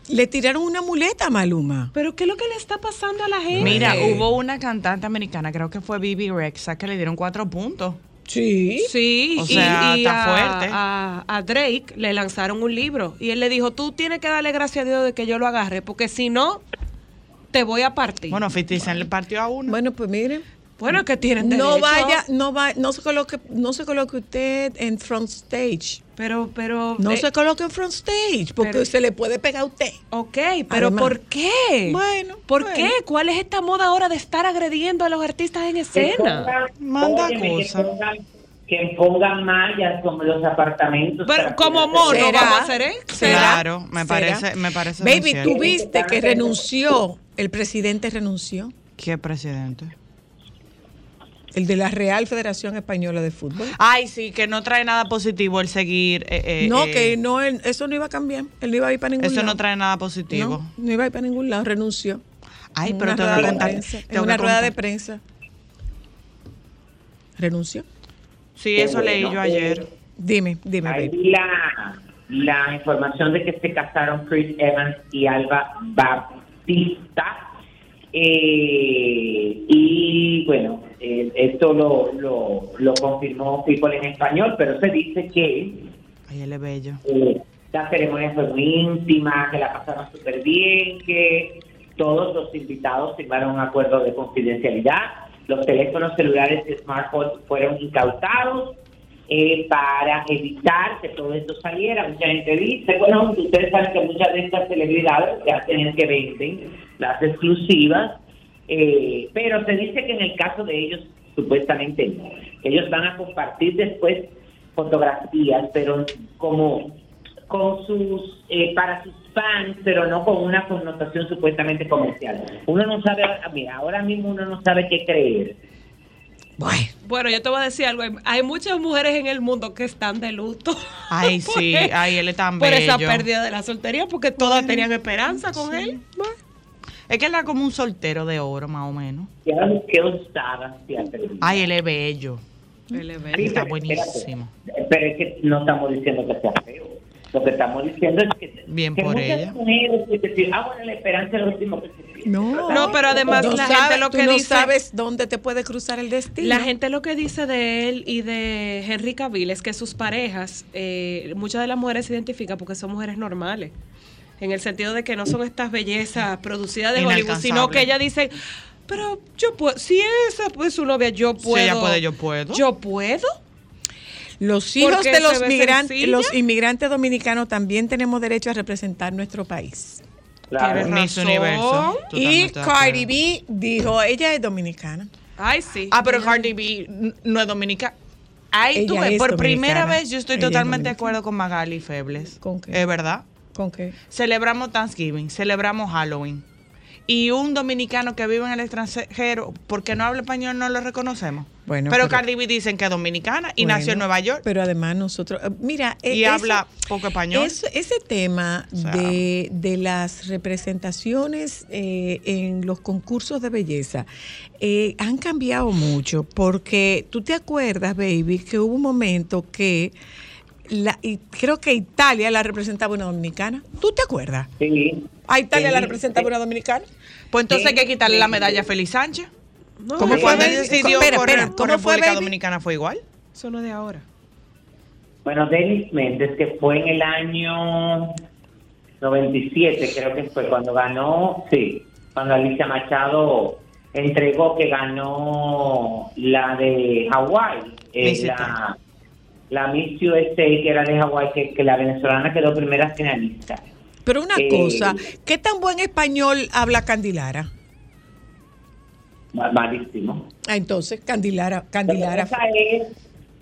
Le tiraron una muleta a Maluma. Pero ¿qué es lo que le está pasando a la gente? Mira, hubo una cantante americana, creo que fue Bibi Rexa, que le dieron cuatro puntos. Sí. Sí, O y- sea, y, está a, fuerte. A, a Drake le lanzaron un libro y él le dijo, tú tienes que darle gracias a Dios de que yo lo agarre, porque si no, te voy a partir. Bueno, 50 Cent le partió a uno. Bueno, pues miren. Bueno, que tienen No derecho. vaya, no va, no se coloque, no se coloque usted en front stage. Pero, pero... No eh, se coloque en front stage, porque pero- se le puede pegar a usted. Ok, pero Además. ¿por qué? Bueno, ¿Por bueno. qué? ¿Cuál es esta moda ahora de estar agrediendo a los artistas en Que escena? pongan- Manda óyeme, que cosa. pongan mallas como los apartamentos. Pero como mono ¿Será? vamos a hacer, ¿eh? ¿Será? Claro, me ¿Será? parece, me parece Baby. ¿tú viste que renunció? El presidente renunció. ¿Qué presidente? El de la Real Federación Española de Fútbol. Ay, sí, que no trae nada positivo el seguir. eh, eh, no, eh, que no, él- eso no iba a cambiar. Él no iba a ir para ningún Eso lado. no trae nada positivo. No, no iba a ir para ningún lado, renunció. Ay, En pero rueda que de contar. prensa, En una rueda de prensa. Renunció. Sí, Qué eso leí yo ayer. Dime, dime, Ahí la, la información de que se casaron Chris Evans y Alba Baptista. Eh, y bueno, eh, esto lo, lo, lo confirmó People en español, pero se dice que Ay, él es bello. eh, la ceremonia fue muy íntima, que la pasaron súper bien, que todos los invitados firmaron un acuerdo de confidencialidad, los teléfonos celulares y smartphones fueron incautados eh, para evitar que todo esto saliera. Mucha gente dice, bueno, ustedes saben que muchas de estas celebridades ya tienen que venden las exclusivas, eh, pero se dice que en el caso de ellos, supuestamente no. Ellos van a compartir después fotografías, pero como con sus eh, para sus fans, pero no con una connotación supuestamente comercial. Uno no sabe, mira, ahora mismo uno no sabe qué creer. Bueno, Bueno, yo te voy a decir algo. hay- muchas mujeres en el mundo que están de luto. Ay, sí, ay, él es tan Por esa pérdida de la soltería, porque todas tenían esperanza con él. Bueno. Es que él era como un soltero de oro, más o menos. Qué osada. Ay, él es bello. Él es bello. Sí, está pero buenísimo. espérate, Pero es que no estamos diciendo que sea feo. Lo que estamos diciendo es que, Bien que por ella. mujeres que decir, ah, bueno, la esperanza es lo último que se pierde. no. No, pero además No la gente lo tú que no dice. sabes dónde te puede cruzar el destino. La gente lo que dice de él y de Henry Cavill es que sus parejas, eh, muchas de las mujeres se identifican porque son mujeres normales. En el sentido de que no son estas bellezas producidas de Hollywood, sino que ellas dicen, pero yo puedo, si esa es su novia, yo Si puedo. ella puede, yo puedo. Yo puedo. Los hijos de los migrantes, los inmigrantes dominicanos también tenemos derecho a representar nuestro país. Claro. Miss. Universo. Y Cardi. B dijo, ella es dominicana. Ay, sí. Ah, pero Cardi B no es dominicana. Ay, tú Ella ves, es por primera vez yo estoy Ella es totalmente de acuerdo con Magali Febles. ¿Con qué? Es verdad. ¿Con qué? Celebramos Thanksgiving, celebramos Halloween. Y un dominicano que vive en el extranjero, porque no habla español, no lo reconocemos. Bueno, pero, pero- Cardi B dicen que es dominicana y Bueno, nació en Nueva York. Pero además nosotros, eh, mira, eh, y eso- habla poco español. ese tema O sea. de, de las representaciones eh, en los concursos de belleza eh, han cambiado mucho porque tú te acuerdas, baby, que hubo un momento que la, y creo que Italia la representaba una dominicana. ¿Tú te acuerdas? Sí. A Italia Sí, la representaba sí. una dominicana. pues entonces hay Sí, que quitarle sí, la sí. medalla a Feliz Sánchez. No, ¿Cómo fue, decidió Espera, por, espera, por ¿cómo fue, República baby? Dominicana fue igual. Eso no es de ahora. Bueno, Denis Méndez, que fue en el año 97, creo que fue cuando ganó, sí, cuando Alicia Machado entregó que ganó la de Hawái, eh, la, la Miss USA que era de Hawái, que, que la venezolana quedó primera finalista. Pero una Eh, cosa, ¿qué tan buen español habla Candilara? Ma- Malísimo. Ah, entonces, Candilara, Candilara, es,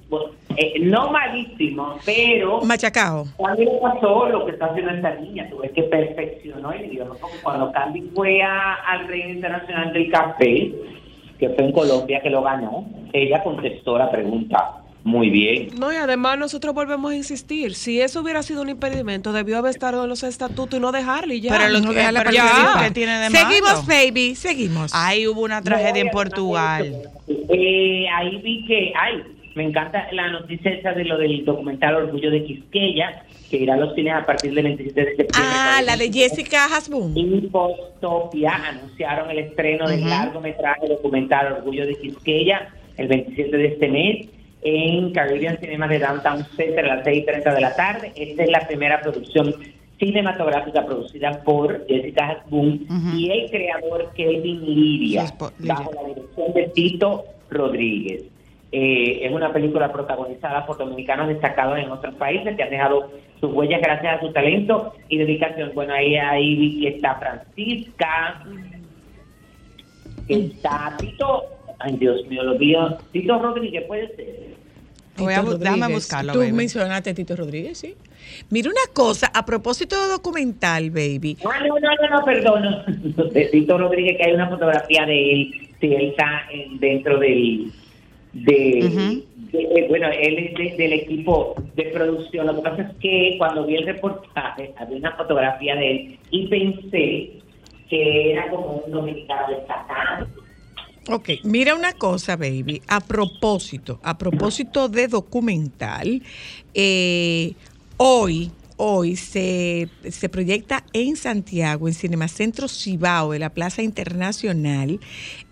bueno, eh, no malísimo, pero Machacao. También pasó lo que está haciendo esta niña, tú ves que perfeccionó el idioma. Como Cuando Candy fue a- al Reino Internacional del Café, que fue en Colombia que lo ganó, ella contestó la pregunta muy bien. No, y además nosotros volvemos a insistir. Si eso hubiera sido un impedimento, debió haber estado en los estatutos y no dejarle y ya. Pero lo No, que, pero participar. ¿qué tiene de Seguimos, baby, seguimos. Ahí hubo una tragedia en No, Portugal. Eh, ahí vi que, ay, me encanta la noticia esa de lo del documental Orgullo de Quisqueya, que irá a los cines a partir del 27 de septiembre. ah, la de Jessica Hasbun. y Postopia anunciaron el estreno del Ujú. largometraje documental Orgullo de Quisqueya el 27 de este mes en Caribbean Cinema de Downtown Center a las 6 y 30 de la tarde. Esta es la primera producción cinematográfica producida por Jessica Hasbun y el creador Kelvin Liria, bajo la dirección de Tito Rodríguez. Eh, es una película protagonizada por dominicanos destacados en otros países que han dejado sus huellas gracias a su talento y dedicación. Bueno, ahí, ahí está Francisca, está Tito, ay Dios mío, lo vio, Tito Rodríguez puede ser. Voy a déjame buscarlo, Tú baby. mencionaste a Tito Rodríguez, sí. Mira una cosa, a propósito de documental, baby. Ah, no, no, no, no, perdón. De Tito Rodríguez, que hay una fotografía de él. Sí, él está en- dentro del. De, de- eh, bueno, él es de- del equipo de producción. Lo que pasa es que cuando vi el reportaje, había una fotografía de él y pensé que era como un dominicano destacado. Ok, mira una cosa, baby. A propósito, a propósito de documental, eh, hoy, hoy se, se proyecta en Santiago, en Cinemacentro Cibao, de la Plaza Internacional,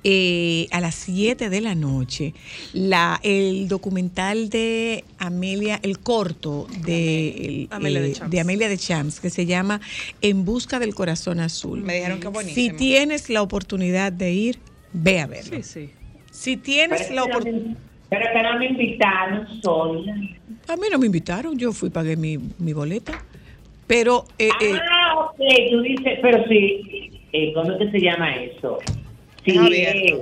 eh, a las 7 de la noche, la, el documental de Amelia, el corto de, el, Amelia de eh, de Amelia de Champs, que se llama En Busca del Corazón Azul. Me dijeron que Si buenísimo. tienes la oportunidad de ir, ve a verlo. Sí, sí. Si tienes Pero la oportunidad... pero que no me invitaron, sola. A mí no me invitaron, yo fui, pagué mi, mi boleta. Pero, eh, eh, Ah, ok, tú dices, pero sí, eh, ¿cómo es que se llama eso? Sí, eh,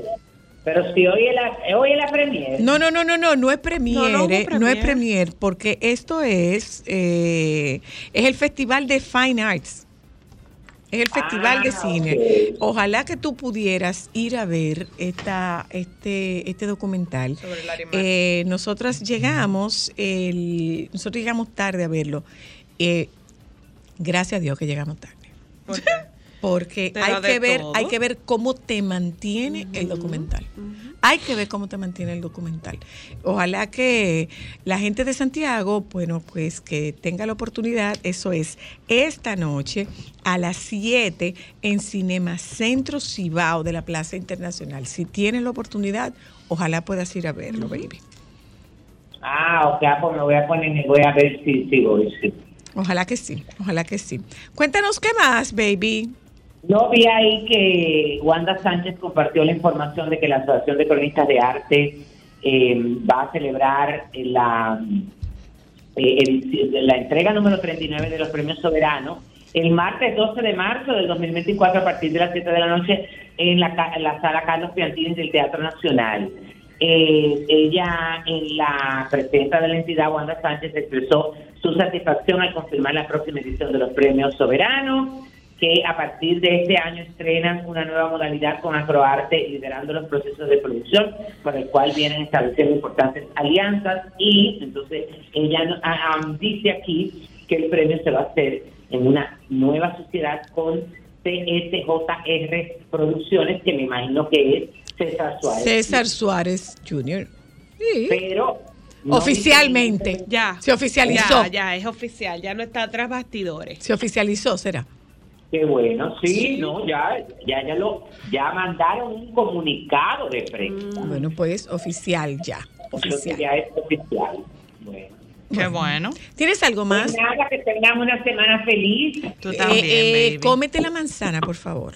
pero si hoy es la, hoy es la premier. no, no, no, no, no, no es premier, No, no hubo eh, no es premier. premier, porque esto es, eh, es el Festival de Fine Arts. Es el Festival de Ah, Cine. Ojalá que tú pudieras ir a ver esta, este, este documental. Sobre Mark. Eh, nosotras llegamos, el, nosotros llegamos tarde a verlo. Eh, gracias a Dios que llegamos tarde. ¿Por qué? Porque hay que ver, todo. hay que ver cómo te mantiene el documental. Hay que ver cómo te mantiene el documental. Ojalá que la gente de Santiago, bueno, pues que tenga la oportunidad, eso es, esta noche a las 7 en Cinema Centro Cibao de la Plaza Internacional. Si tienes la oportunidad, ojalá puedas ir a verlo, baby. Ah, ok, ah, pues me voy a poner, me voy a ver si, si voy. sí. Ojalá que sí, ojalá que sí. Cuéntanos qué más, baby. No vi ahí que Wanda Sánchez compartió la información de que la Asociación de Cronistas de Arte eh, va a celebrar la, eh, la entrega número 39 de los premios soberanos el martes 12 de marzo del 2024 a partir de las 7 de la noche en la, en la sala Carlos Piantini del Teatro Nacional. Eh, ella, en la presidenta de la entidad, Wanda Sánchez, expresó su satisfacción al confirmar la próxima edición de los premios soberanos que a partir de este año estrenan una nueva modalidad con Acroarte liderando los procesos de producción, por el cual vienen estableciendo importantes alianzas y entonces ella ah, dice aquí que el premio se va a hacer en una nueva sociedad con CSJR Producciones, que me imagino que es César Suárez. César Suárez Jr. Sí. Pero no Oficialmente. Ya. Se oficializó. Ya, ya, es oficial. Ya no está tras bastidores. Se oficializó, será. Qué bueno, sí, no, ya, ya, ya lo, ya mandaron un comunicado de prensa. Bueno, pues oficial ya. Oficial. ya es oficial. Bueno. Qué bueno. ¿Tienes algo más? Pues nada, que tengamos una semana feliz. Tú Eh, también, eh, baby. cómete la manzana, por favor.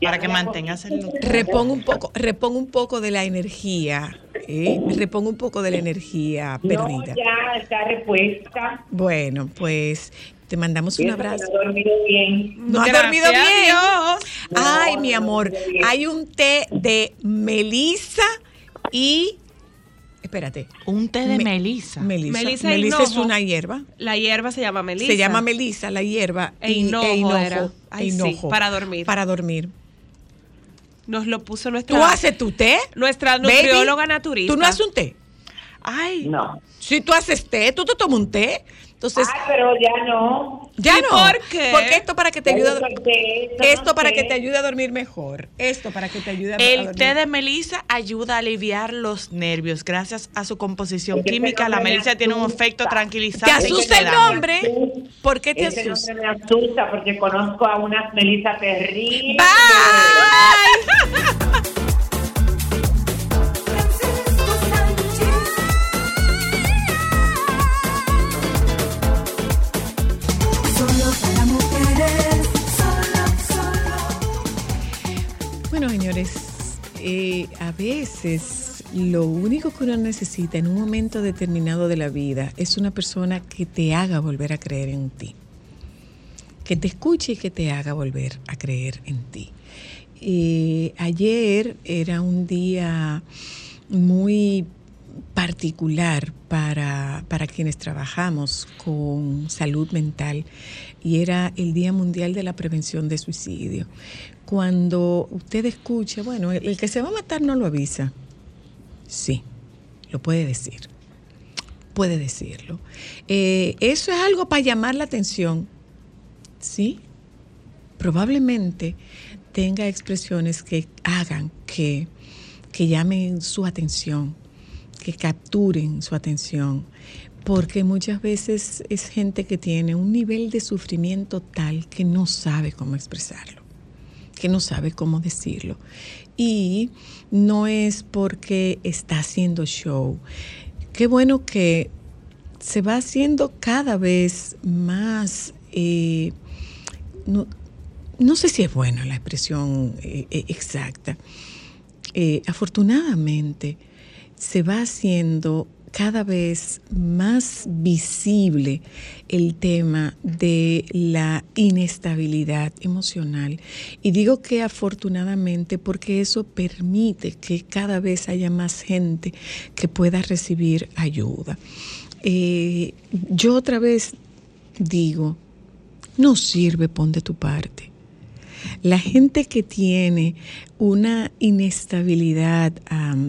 Para que mantengas el look. Repon un poco, repon un poco de la energía. ¿eh? Repon un poco de la energía No, perdida. ya está repuesta. Bueno, pues te mandamos un abrazo. no he dormido bien. ¿No has Gracias dormido a bien? Ay, mi amor, hay un té de melisa y... Espérate. Un té de Me- melisa. Melisa. Melisa Melisa, e es una hierba. La hierba se llama melisa. Se llama melisa, la hierba. E y- hinojo era. Ay, e sí, para dormir. Para dormir. Nos lo puso nuestra, ¿Tú haces tu té? nuestra Baby? nutrióloga naturista. ¿Tú no haces un té? Ay, No. Si tú haces té, tú te tomas un té. Entonces, Ay, pero ya no. ya ¿Y no. por qué? Porque esto para que te ayude a, esto para que te ayude a dormir mejor. Esto para que te ayude a, a el dormir. té de melisa ayuda a aliviar los nervios. Gracias a su composición Es que ese química, la me melisa tiene un efecto ¿Te tranquilizante. y asusta el sedante. nombre? ¿Por qué te Ese asusta? nombre me asusta porque conozco a unas Melissa terribles. Bye. Señores, eh, a veces lo único que uno necesita en un momento determinado de la vida es una persona que te haga volver a creer en ti. Que te escuche y que te haga volver a creer en ti. Eh, ayer era un día muy particular para, para quienes trabajamos con salud mental y era el Día Mundial de la Prevención de Suicidio. Cuando usted escucha, bueno, el, el que se va a matar no lo avisa. Sí, lo puede decir. Puede decirlo. Eh, eso es algo para llamar la atención. Sí, probablemente tenga expresiones que hagan que, que llamen su atención, que capturen su atención, porque muchas veces es gente que tiene un nivel de sufrimiento tal que no sabe cómo expresarlo, que no sabe cómo decirlo. Y no es porque está haciendo show. Qué bueno que se va haciendo cada vez más... eh, no, no sé si es buena la expresión eh, eh, exacta. Afortunadamente, se va haciendo cada vez más visible el tema de la inestabilidad emocional. Y digo que afortunadamente porque eso permite que cada vez haya más gente que pueda recibir ayuda. Eh, yo otra vez digo, no sirve, pon de tu parte. La gente que tiene una inestabilidad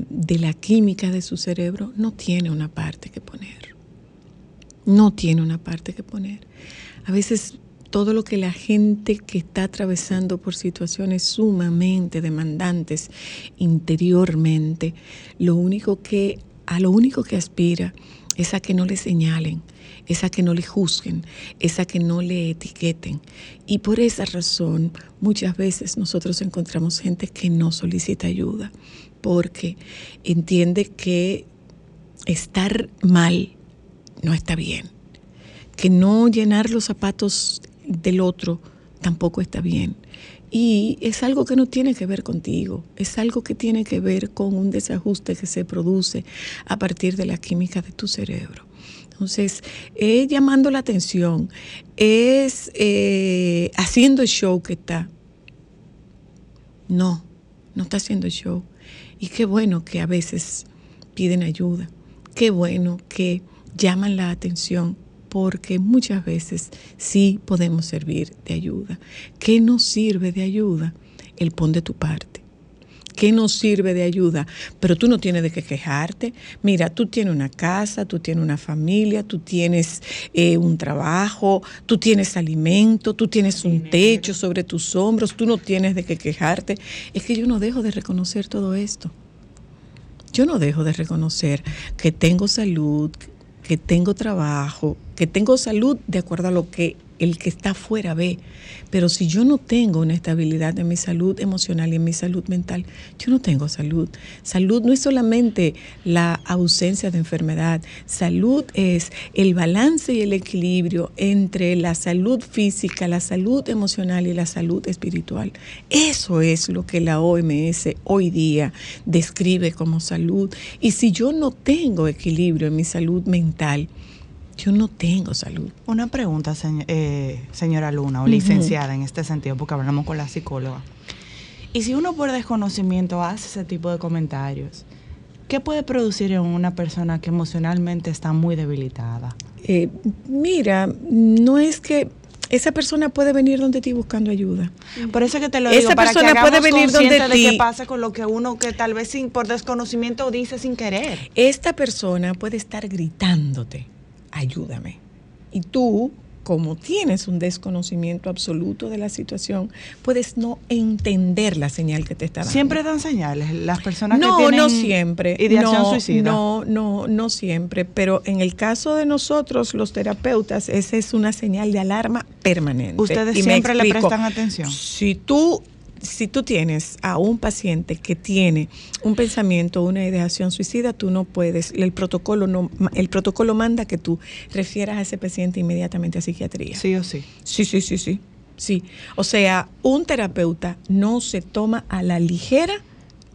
de la química de su cerebro no tiene una parte que poner. No tiene una parte que poner. A veces todo lo que la gente que está atravesando por situaciones sumamente demandantes interiormente, lo único que a lo único que aspira es a que no le señalen, es a que no le juzguen, es a que no le etiqueten. Y por esa razón muchas veces nosotros encontramos gente que no solicita ayuda porque entiende que estar mal no está bien, que no llenar los zapatos del otro tampoco está bien. Y es algo que no tiene que ver contigo, es algo que tiene que ver con un desajuste que se produce a partir de la química de tu cerebro. Entonces, es llamando la atención, es eh, haciendo el show que está. No, no está haciendo show. Y qué bueno que a veces piden ayuda. Qué bueno que llaman la atención porque muchas veces sí podemos servir de ayuda. ¿Qué nos sirve de ayuda? El pon de tu parte. ¿Qué nos sirve de ayuda? Pero tú no tienes de qué quejarte. Mira, tú tienes una casa, tú tienes una familia, tú tienes eh, un trabajo, tú tienes alimento, tú tienes un techo sobre tus hombros, tú no tienes de qué quejarte. Es que yo no dejo de reconocer todo esto. Yo no dejo de reconocer que tengo salud, que tengo trabajo, que tengo salud de acuerdo a lo que el que está afuera ve. Pero si yo no tengo una estabilidad en mi salud emocional y en mi salud mental, yo no tengo salud. Salud no es solamente la ausencia de enfermedad. Salud es el balance y el equilibrio entre la salud física, la salud emocional y la salud espiritual. Eso es lo que la OMS hoy día describe como salud. Y si yo no tengo equilibrio en mi salud mental, yo no tengo salud. Una pregunta, señ- eh, señora Luna, o licenciada en este sentido, porque hablamos con la psicóloga. Y si uno por desconocimiento hace ese tipo de comentarios, ¿qué puede producir en una persona que emocionalmente está muy debilitada? Eh, mira, no es que esa persona puede venir donde ti buscando ayuda. Por eso que te lo Esa digo, para que persona puede hagamos venir donde de ti. qué pasa con lo que uno que tal vez sin, por desconocimiento dice sin querer. Esta persona puede estar gritándote, ayúdame. Y tú, como tienes un desconocimiento absoluto de la situación, puedes no entender la señal que te está dando. Siempre dan señales las personas no, que tienen no siempre. ideación no, suicida. No, no, no siempre. Pero en el caso de nosotros, los terapeutas, esa es una señal de alarma permanente. Ustedes Y siempre le prestan atención. Si tú, si tú tienes a un paciente que tiene un pensamiento, una ideación suicida, tú no puedes, el protocolo no, el protocolo manda que tú refieras a ese paciente inmediatamente a psiquiatría. Sí o sí. Sí, sí, sí, sí. Sí. O sea, un terapeuta no se toma a la ligera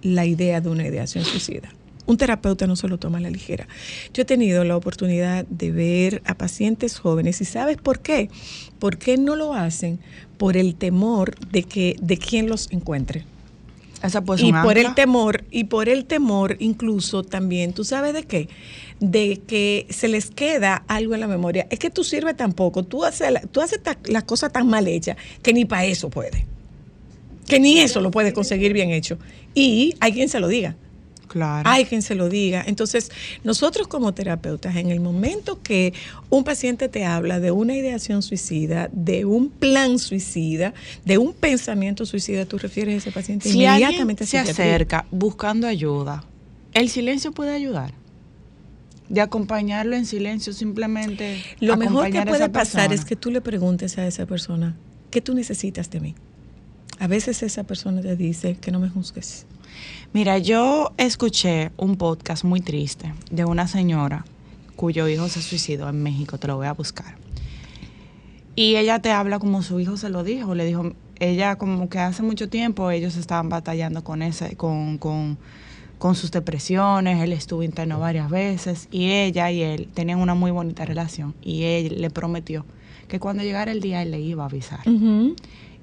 la idea de una ideación suicida. Un terapeuta no se lo toma a la ligera. Yo he tenido la oportunidad de ver a pacientes jóvenes y ¿sabes por qué? ¿Por qué no lo hacen? Por el temor de que de quién los encuentre. Esa puede y ser por el temor, y por el temor incluso también, ¿tú sabes de qué? De que se les queda algo en la memoria. Es que tú sirves tan poco, tú haces, la- tú haces las cosas tan mal hechas que ni para eso puedes. Que ni eso lo puedes conseguir bien hecho. Y hay quien se lo diga. Claro. Hay quien se lo diga. Entonces, nosotros como terapeutas, en el momento que un paciente te habla de una ideación suicida, de un plan suicida, de un pensamiento suicida, tú refieres a ese paciente si inmediatamente se acerca buscando ayuda, el silencio puede ayudar. De acompañarlo en silencio, simplemente. Lo mejor que puede pasar es que tú le preguntes a esa persona, ¿qué tú necesitas de mí? A veces esa persona te dice que no me juzgues. Mira, yo escuché un podcast muy triste de una señora cuyo hijo se suicidó en México, te lo voy a buscar. Y ella te habla como su hijo se lo dijo, le dijo, ella como que hace mucho tiempo ellos estaban batallando con ese, con, con, con sus depresiones, él estuvo interno varias veces y ella y él tenían una muy bonita relación y él le prometió que cuando llegara el día él le iba a avisar.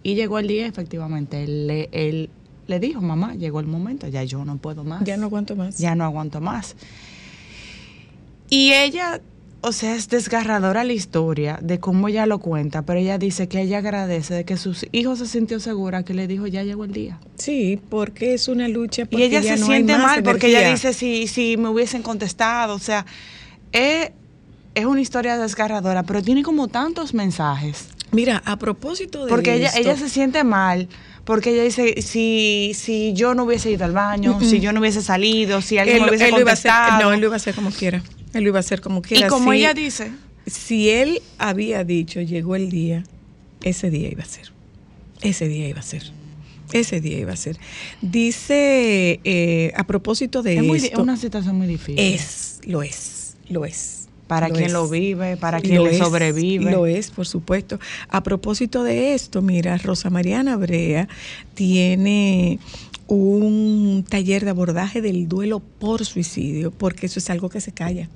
Y llegó el día, efectivamente, él, él le dijo, mamá, llegó el momento, ya yo no puedo más. Ya no aguanto más. Ya no aguanto más. Y ella, o sea, es desgarradora la historia de cómo ella lo cuenta, pero ella dice que ella agradece de que sus hijos se sintió segura, que le dijo, ya llegó el día. Sí, porque es una lucha. Y ella ya se no hay siente más mal porque ella dice, si, si me hubiesen contestado, o sea, es, es una historia desgarradora, pero tiene como tantos mensajes. Mira, a propósito de Porque ella, ella se siente mal, porque ella dice, si, si yo no hubiese ido al baño, si yo no hubiese salido, si alguien él, me hubiese él iba a contestado. no, él lo iba a hacer como quiera. Él lo iba a hacer como y quiera. como Si- ella dice, si él había dicho llegó el día, ese día iba a ser. Ese día iba a ser. Ese día iba a ser. Dice, eh, a propósito de es muy esto, una situación muy difícil. es, lo es, lo es. Para lo quien es. lo vive, para quien Lo le es, sobrevive. Lo es, por supuesto. A propósito de esto, mira, Rosa Mariana Brea tiene un taller de abordaje del duelo por suicidio, porque eso es algo que se calla.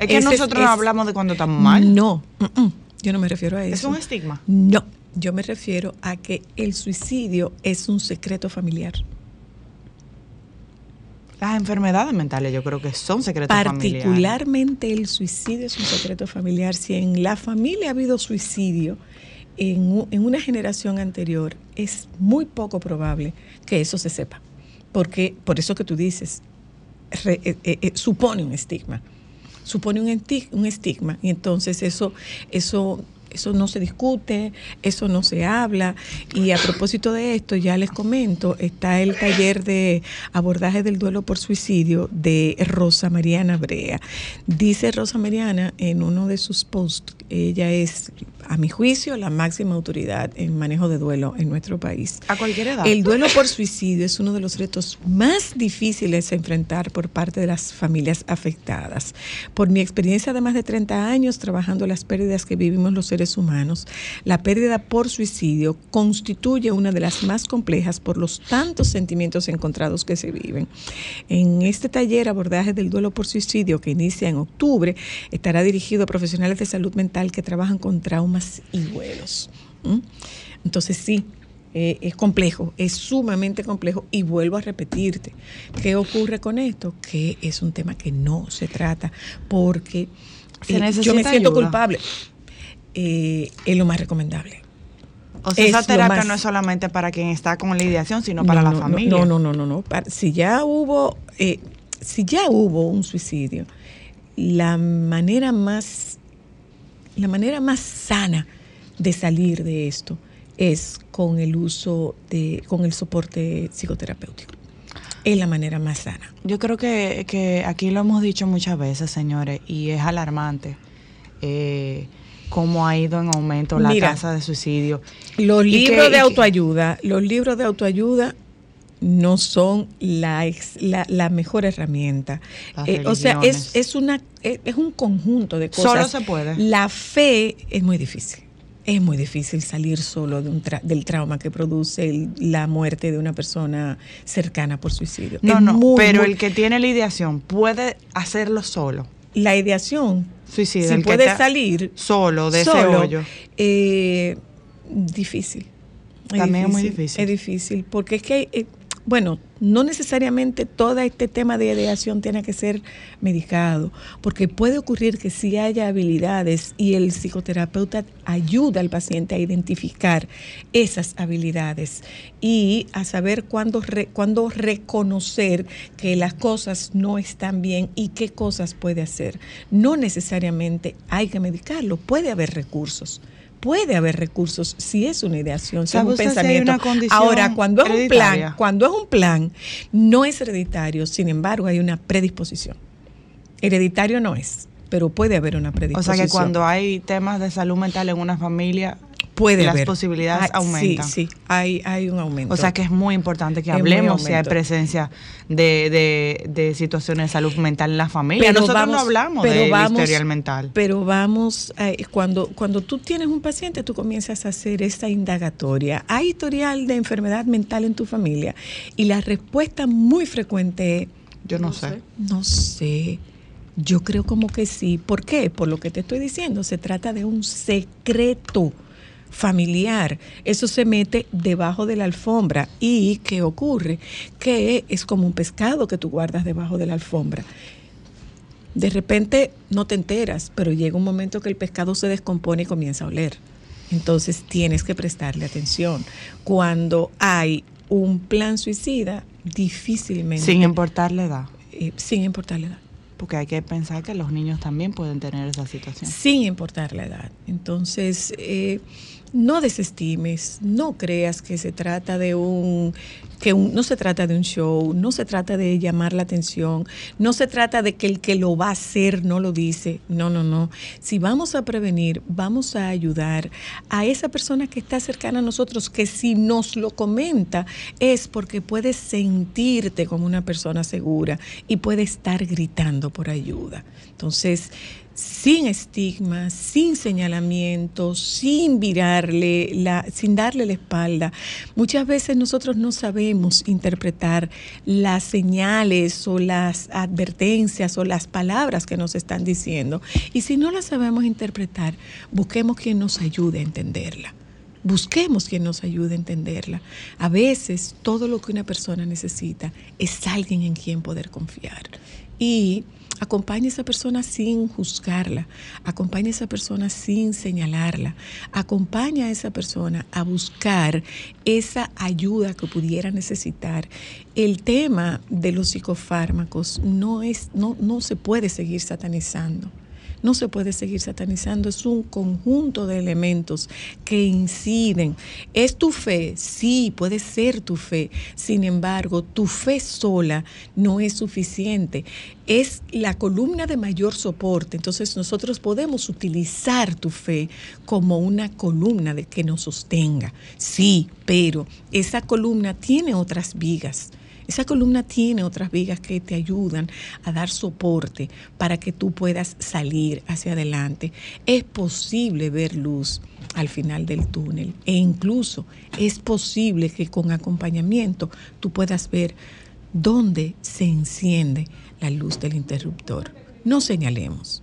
es que Ese es- nosotros no hablamos de cuando estamos mal. No, mm, mm, yo no me refiero a eso. Es un estigma. No, yo me refiero a que el suicidio es un secreto familiar. Enfermedades mentales yo creo que son secretos familiares. Particularmente el suicidio es un secreto familiar. Si en la familia ha habido suicidio en, en una generación anterior, es muy poco probable que eso se sepa. Porque, por eso que tú dices, re- eh, eh, eh, supone un estigma. Supone un, un estigma. Y entonces eso, eso, eso no se discute, eso no se habla. Y a propósito de esto, ya les comento, está el taller de abordaje del duelo por suicidio de Rosa Mariana Brea. Dice Rosa Mariana en uno de sus posts, ella es, a mi juicio, la máxima autoridad en manejo de duelo en nuestro país. A cualquier edad. El duelo por suicidio es uno de los retos más difíciles a enfrentar por parte de las familias afectadas. Por mi experiencia de más de 30 años trabajando las pérdidas que vivimos los seres humanos, la pérdida por suicidio constituye una de las más complejas por los tantos sentimientos encontrados que se viven. En este taller abordaje del duelo por suicidio que inicia en octubre, estará dirigido a profesionales de salud mental que trabajan con traumas y duelos. ¿Mm? Entonces sí, eh, es complejo, es sumamente complejo y vuelvo a repetirte, ¿qué ocurre con esto? Que es un tema que no se trata porque Se eh, yo me siento ayuda. culpable. Eh, es lo más recomendable. o sea, es esa terapia más- no es solamente para quien está con la ideación, sino para No, la familia. No, no, no, no, no. Si ya hubo, eh, si ya hubo un suicidio, la manera más, la manera más sana de salir de esto es con el uso de, con el soporte psicoterapéutico. Es la manera más sana. Yo creo que, que aquí lo hemos dicho muchas veces, señores, y es alarmante eh, cómo ha ido en aumento la Mira, tasa de suicidio. Los que- libros de autoayuda, los libros de autoayuda no son la, ex- la, la mejor herramienta. Eh, o sea, es, es, una, es, es un conjunto de cosas. Solo se puede. La fe es muy difícil. Es muy difícil salir solo de un tra- del trauma que produce el- la muerte de una persona cercana por suicidio. No, Es no, muy, pero muy- el que tiene la ideación puede hacerlo solo. la ideación, Suicida, si puede salir solo de solo, ese hoyo. eh, difícil, También es muy difícil. Es difícil, porque es que, eh, bueno, no necesariamente todo este tema de ideación tiene que ser medicado, porque puede ocurrir que sí haya habilidades y el psicoterapeuta ayuda al paciente a identificar esas habilidades y a saber cuándo, re- cuándo reconocer que las cosas no están bien y qué cosas puede hacer. No necesariamente hay que medicarlo, puede haber recursos. Puede haber recursos si es una ideación, si es ¿Sabe un si pensamiento. condición Ahora, cuando es un plan, cuando es un plan, no es hereditario, sin embargo, hay una predisposición. Hereditario no es, pero puede haber una O predisposición. sea que cuando hay temas de salud mental en una familia, puede las haber. posibilidades Ah, aumentan. Sí, sí, hay, hay un aumento. o sea que es muy importante que Es hablemos si hay presencia de, de, de situaciones de salud mental en la familia. Pero Nosotros vamos- no hablamos pero del vamos- historial mental. Pero vamos, eh, cuando, cuando tú tienes un paciente, tú comienzas a hacer esta indagatoria. ¿Hay historial de enfermedad mental en tu familia? Y la respuesta muy frecuente es, Yo no, sé. no sé. Yo creo como que sí. ¿Por qué? Por lo que te estoy diciendo. Se trata de un secreto familiar. Eso se mete debajo de la alfombra. ¿Y qué ocurre? Que es como un pescado que tú guardas debajo de la alfombra. De repente no te enteras, pero llega un momento que el pescado se descompone y comienza a oler. Entonces tienes que prestarle atención. Cuando hay un plan suicida, difícilmente, Sin importar la edad. eh, sin importar la edad, Porque hay que pensar que los niños también pueden tener esa situación. sin importar la edad. Entonces, eh, no desestimes, no creas que se trata de un que un- no se trata de un show, no se trata de llamar la atención, no se trata de que el que lo va a hacer no lo dice. No, no, no. Si vamos a prevenir, vamos a ayudar a esa persona que está cercana a nosotros, que si nos lo comenta es porque puedes sentirte como una persona segura y puede estar gritando por ayuda. Entonces, sin estigma, sin señalamiento, sin virarle, sin darle la espalda. Muchas veces nosotros no sabemos interpretar las señales o las advertencias o las palabras que nos están diciendo. Y si no las sabemos interpretar, busquemos quien nos ayude a entenderla. Busquemos quien nos ayude a entenderla. A veces todo lo que una persona necesita es alguien en quien poder confiar. Y acompañe a esa persona sin juzgarla, acompañe a esa persona sin señalarla, acompaña a esa persona a buscar esa ayuda que pudiera necesitar. El tema de los psicofármacos no es, no, no se puede seguir satanizando. No se puede seguir satanizando, es un conjunto de elementos que inciden. ¿Es tu fe? Sí, puede ser tu fe. Sin embargo, tu fe sola no es suficiente. Es la columna de mayor soporte. Entonces nosotros podemos utilizar tu fe como una columna de que nos sostenga. Sí, pero esa columna tiene otras vigas. Esa columna tiene otras vigas que te ayudan a dar soporte para que tú puedas salir hacia adelante. Es posible ver luz al final del túnel e incluso es posible que con acompañamiento tú puedas ver dónde se enciende la luz del interruptor. No señalemos,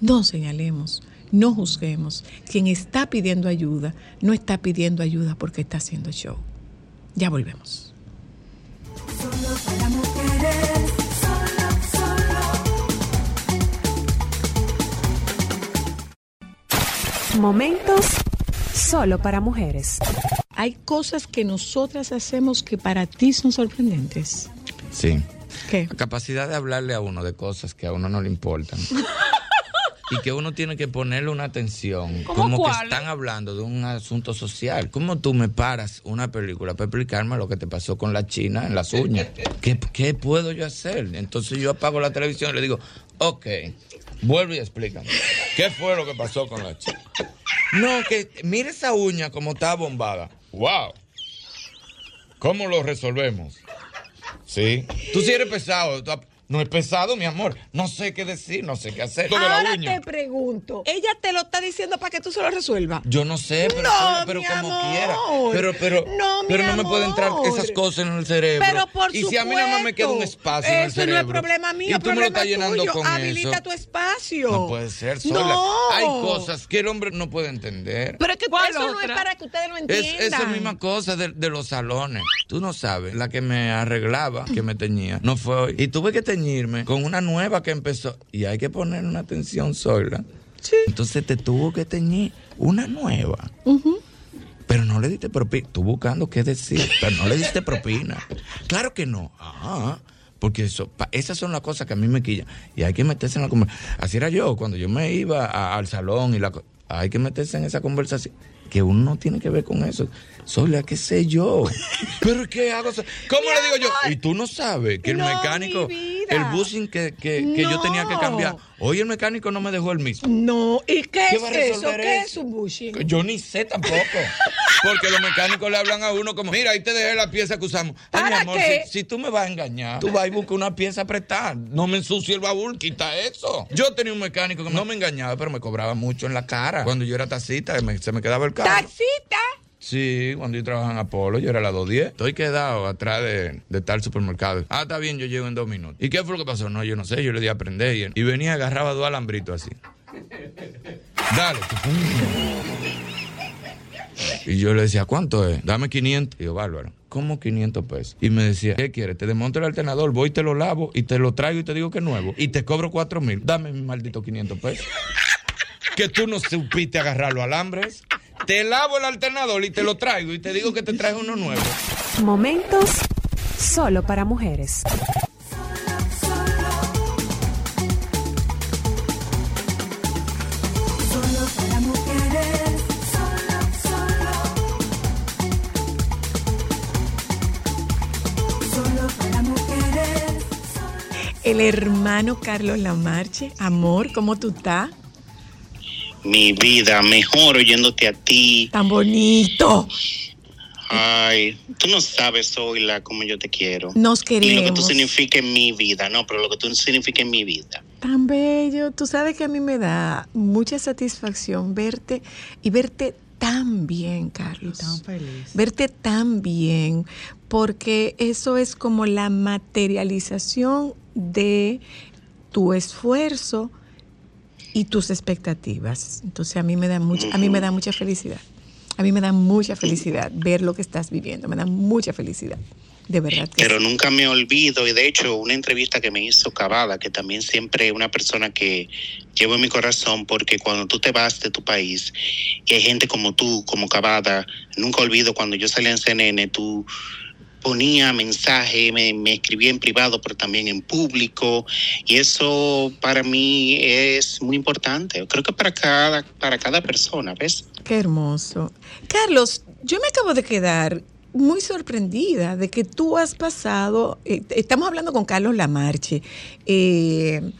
no señalemos, no juzguemos. Quien está pidiendo ayuda no está pidiendo ayuda porque está haciendo show. Ya volvemos. Momentos solo para mujeres. Hay cosas que nosotras hacemos que para ti son sorprendentes. Sí. ¿Qué? La capacidad de hablarle a uno de cosas que a uno no le importan. y que uno tiene que ponerle una atención. ¿Cómo Como que están hablando de un asunto social. ¿Cómo tú me paras una película para explicarme lo que te pasó con la china en las uñas? ¿Qué, qué puedo yo hacer? Entonces yo apago la televisión y le digo, ok, vuelve y explícame. ¿Qué fue lo que pasó con la china? No, que mire esa uña como está bombada. ¡Wow! ¿Cómo lo resolvemos? Sí. Tú sí eres pesado. tú No es pesado, mi amor. No sé qué decir, no sé qué hacer. La Ahora uña. te pregunto, ¿ella te lo está diciendo para que tú se lo resuelvas? Yo no sé, pero, No, pero mi como amor. quiera. Pero, pero, No, mi pero no me pueden entrar amor. esas cosas en el cerebro. Pero por y si a mí nada más me queda un supuesto, espacio en el Eso no cerebro. es problema mío, y tú me lo estás llenando tuyo. con Habilita eso. tu espacio. No puede ser sola. No. Hay cosas que el hombre no puede entender. Pero es que ¿Cuál eso no es para que ustedes lo Es entiendan. esa misma cosa de, de los salones. Tú no sabes, la que me arreglaba, que me teñía, no fue hoy. Y tuve que con una nueva que empezó. Y hay que poner una atención sola. Sí. Entonces te tuvo que teñir una nueva. Pero no le diste propina. Tú buscando qué decir, pero no le diste propina. Claro que no. Ah, porque eso, pa- esas son las cosas que a mí me quillan. Y hay que meterse en la conversación. Así era yo, cuando yo me iba a- al salón y la hay que meterse en esa conversación. Que uno no tiene que ver con eso. Sola, qué sé yo. Pero ¿qué hago? ¿Cómo le digo yo? Y tú no sabes que el No, mecánico, el bushing que, que, que yo tenía que cambiar, hoy el mecánico no me dejó el mismo. No, ¿y qué, ¿Qué es va a eso? resolver ¿Qué eso? es un bushing? Yo ni sé tampoco. Porque los mecánicos le hablan a uno como, mira, ahí te dejé la pieza que usamos. Ay, mi ¿Para amor, qué? si, si tú me vas a engañar, tú vas y buscas una pieza apretada. No me ensucie el baúl, quita eso. Yo tenía un mecánico que no me engañaba, pero me cobraba mucho en la cara. Cuando yo era taxista, me- se me quedaba el carro. ¡Taxita! Sí, cuando yo trabajaba en Apolo, yo era la 210. Estoy quedado atrás de, de tal supermercado. Ah, está bien, yo llego en dos minutos. ¿Y qué fue lo que pasó? No, yo no sé, yo le di a aprender y, y venía, agarraba dos alambritos así. Dale. Y yo le decía, ¿cuánto es? Dame 500. Y yo, bárbaro. ¿Cómo 500 pesos? Y me decía, ¿qué quieres? Te desmonto el alternador, voy y te lo lavo y te lo traigo y te digo que es nuevo. Y te cobro 4 mil. Dame mi maldito 500 pesos. que tú no supiste agarrar los alambres. Te lavo el alternador y te lo traigo y te digo que te traes uno nuevo. Momentos solo para mujeres. Solo para mujeres, solo, solo. Solo para mujeres. El hermano Carlos Lamarche. Amor, ¿cómo tú estás? Mi vida, mejor oyéndote a ti. Tan bonito. Ay, tú no sabes, Zoila, cómo yo te quiero. Nos Y lo que tú queremos. significas en mi vida, no, pero lo que tú significas en mi vida. Tan bello. Tú sabes que a mí me da mucha satisfacción verte y verte tan bien, Carlos. Tan feliz. Verte tan bien, porque eso es como la materialización de tu esfuerzo y tus expectativas. Entonces a mí me da mucha, a mí me da mucha felicidad. A mí me da mucha felicidad ver lo que estás viviendo. Me da mucha felicidad. De verdad que Pero sí. nunca me olvido, y de hecho, una entrevista que me hizo Cavada, que también siempre es una persona que llevo en mi corazón, porque cuando tú te vas de tu país y hay gente como tú, como Cavada, nunca olvido cuando yo salí en CNN, tú ponía mensaje, me, me escribía en privado, pero también en público, y eso para mí es muy importante. Creo que para cada, para cada persona, ¿ves? Qué hermoso. Carlos, yo me acabo de quedar muy sorprendida de que tú has pasado, eh, estamos hablando con Carlos Lamarche, eh,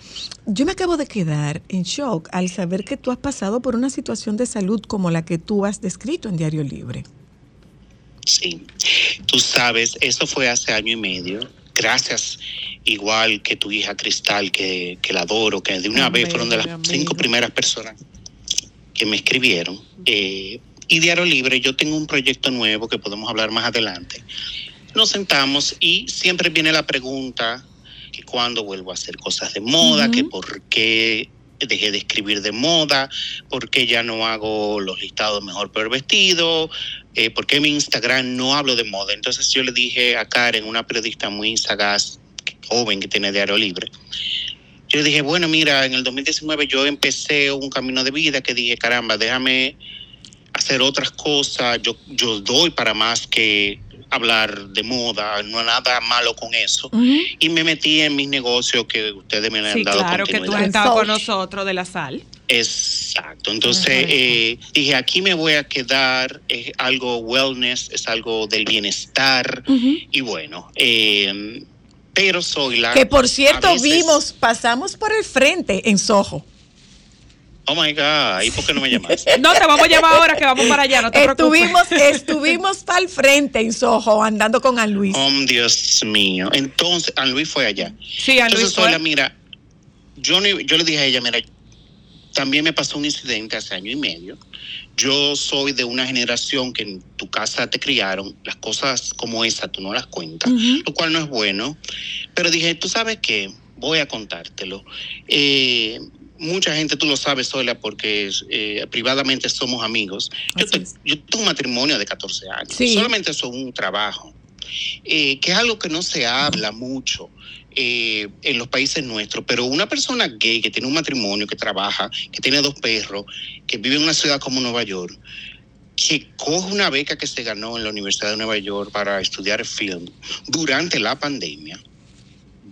yo me acabo de quedar en shock al saber que tú has pasado por una situación de salud como la que tú has descrito en Diario Libre. Sí, tú sabes, eso fue hace año y medio. Gracias, igual que tu hija Cristal, que, que la adoro, que de una Amén, vez fueron de las amén. cinco primeras personas que me escribieron. Eh, y Diario Libre, yo tengo un proyecto nuevo que podemos hablar más adelante. Nos sentamos y siempre viene la pregunta que cuándo vuelvo a hacer cosas de moda, que por qué dejé de escribir de moda, por qué ya no hago los listados mejor peor vestido, eh, por qué en mi Instagram no hablo de moda. Entonces yo le dije a Karen, una periodista muy sagaz, joven que tiene Diario Libre, yo le dije, bueno, mira, en el 2019 yo empecé un camino de vida que dije, caramba, déjame hacer otras cosas, yo, yo doy para más que hablar de moda, no hay nada malo con eso. Y me metí en mis negocios que ustedes me han Sí, dado claro, que tú has estado con nosotros de la sal. Exacto. Entonces eh, dije, aquí me voy a quedar, es algo wellness, es algo del bienestar. Y bueno, eh, pero soy la... Que por cierto veces- vimos, pasamos por el frente en Soho. Oh my God, ¿y por qué no me llamas? No, te vamos a llamar ahora que vamos para allá, no te preocupes. Estuvimos, estuvimos al frente en Soho andando con An Luis. Oh, Dios mío. Entonces, An Luis fue allá. Sí, An Luis Entonces, fue. Zoila, mira, yo, yo le dije a ella, mira, también me pasó un incidente hace año y medio. Yo soy de una generación que en tu casa te criaron, las cosas como esa tú no las cuentas, lo cual no es bueno. Pero dije, tú sabes qué, voy a contártelo. Eh, mucha gente, tú lo sabes, Zoila, porque eh, privadamente somos amigos. Yo, te- yo tengo un matrimonio de 14 años, Sí. solamente eso es un trabajo, eh, que es algo que no se habla mucho eh, en los países nuestros, pero una persona gay que tiene un matrimonio, que trabaja, que tiene dos perros, que vive en una ciudad como Nueva York, que coge una beca que se ganó en la Universidad de Nueva York para estudiar film durante la pandemia,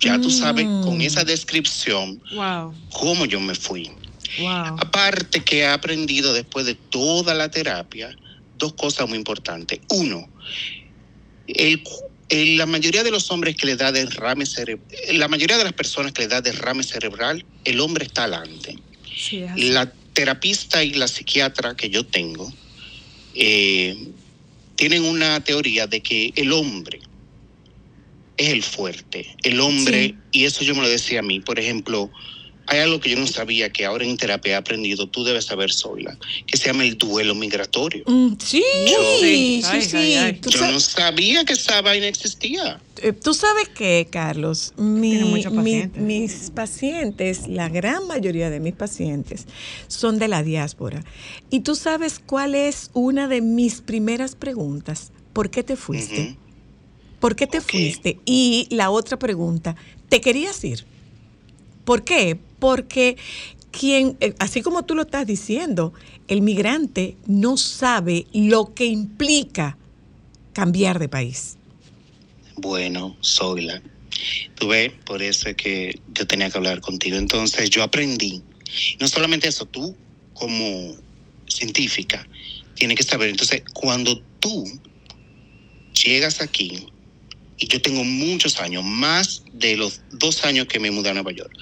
ya tú sabes, con esa descripción, Wow, cómo yo me fui. wow. Aparte que he aprendido después de toda la terapia dos cosas muy importantes. Uno, el, el- la mayoría de los hombres que le da derrame cerebral, la mayoría de las personas que le da derrame cerebral, el hombre está adelante. Sí, es así. La terapista y la psiquiatra que yo tengo eh, tienen una teoría de que el hombre es el fuerte, el hombre, y eso yo me lo decía a mí, por ejemplo, hay algo que yo no sabía que ahora en terapia he aprendido, tú debes saber, Zoila, que se llama el duelo migratorio. Mm, sí, Sí. sí, Ay, sí. ay, ay. Tú, Yo no sabía que esa vaina existía. eh, tú sabes que, Carlos, Mi- mi- mis pacientes, la gran mayoría de mis pacientes, son de la diáspora. Y tú sabes cuál es una de mis primeras preguntas. ¿Por qué te fuiste? ¿Por qué te fuiste? Y la otra pregunta, ¿te querías ir? ¿Por qué? Porque quien, eh, así como tú lo estás diciendo, el migrante no sabe lo que implica cambiar de país. Bueno, Zoila, tú ves, por eso es que yo tenía que hablar contigo. Entonces yo aprendí, no solamente eso, tú como científica tienes que saber. Entonces, cuando tú llegas aquí, y yo tengo muchos años, más de los dos años que me mudé a Nueva York,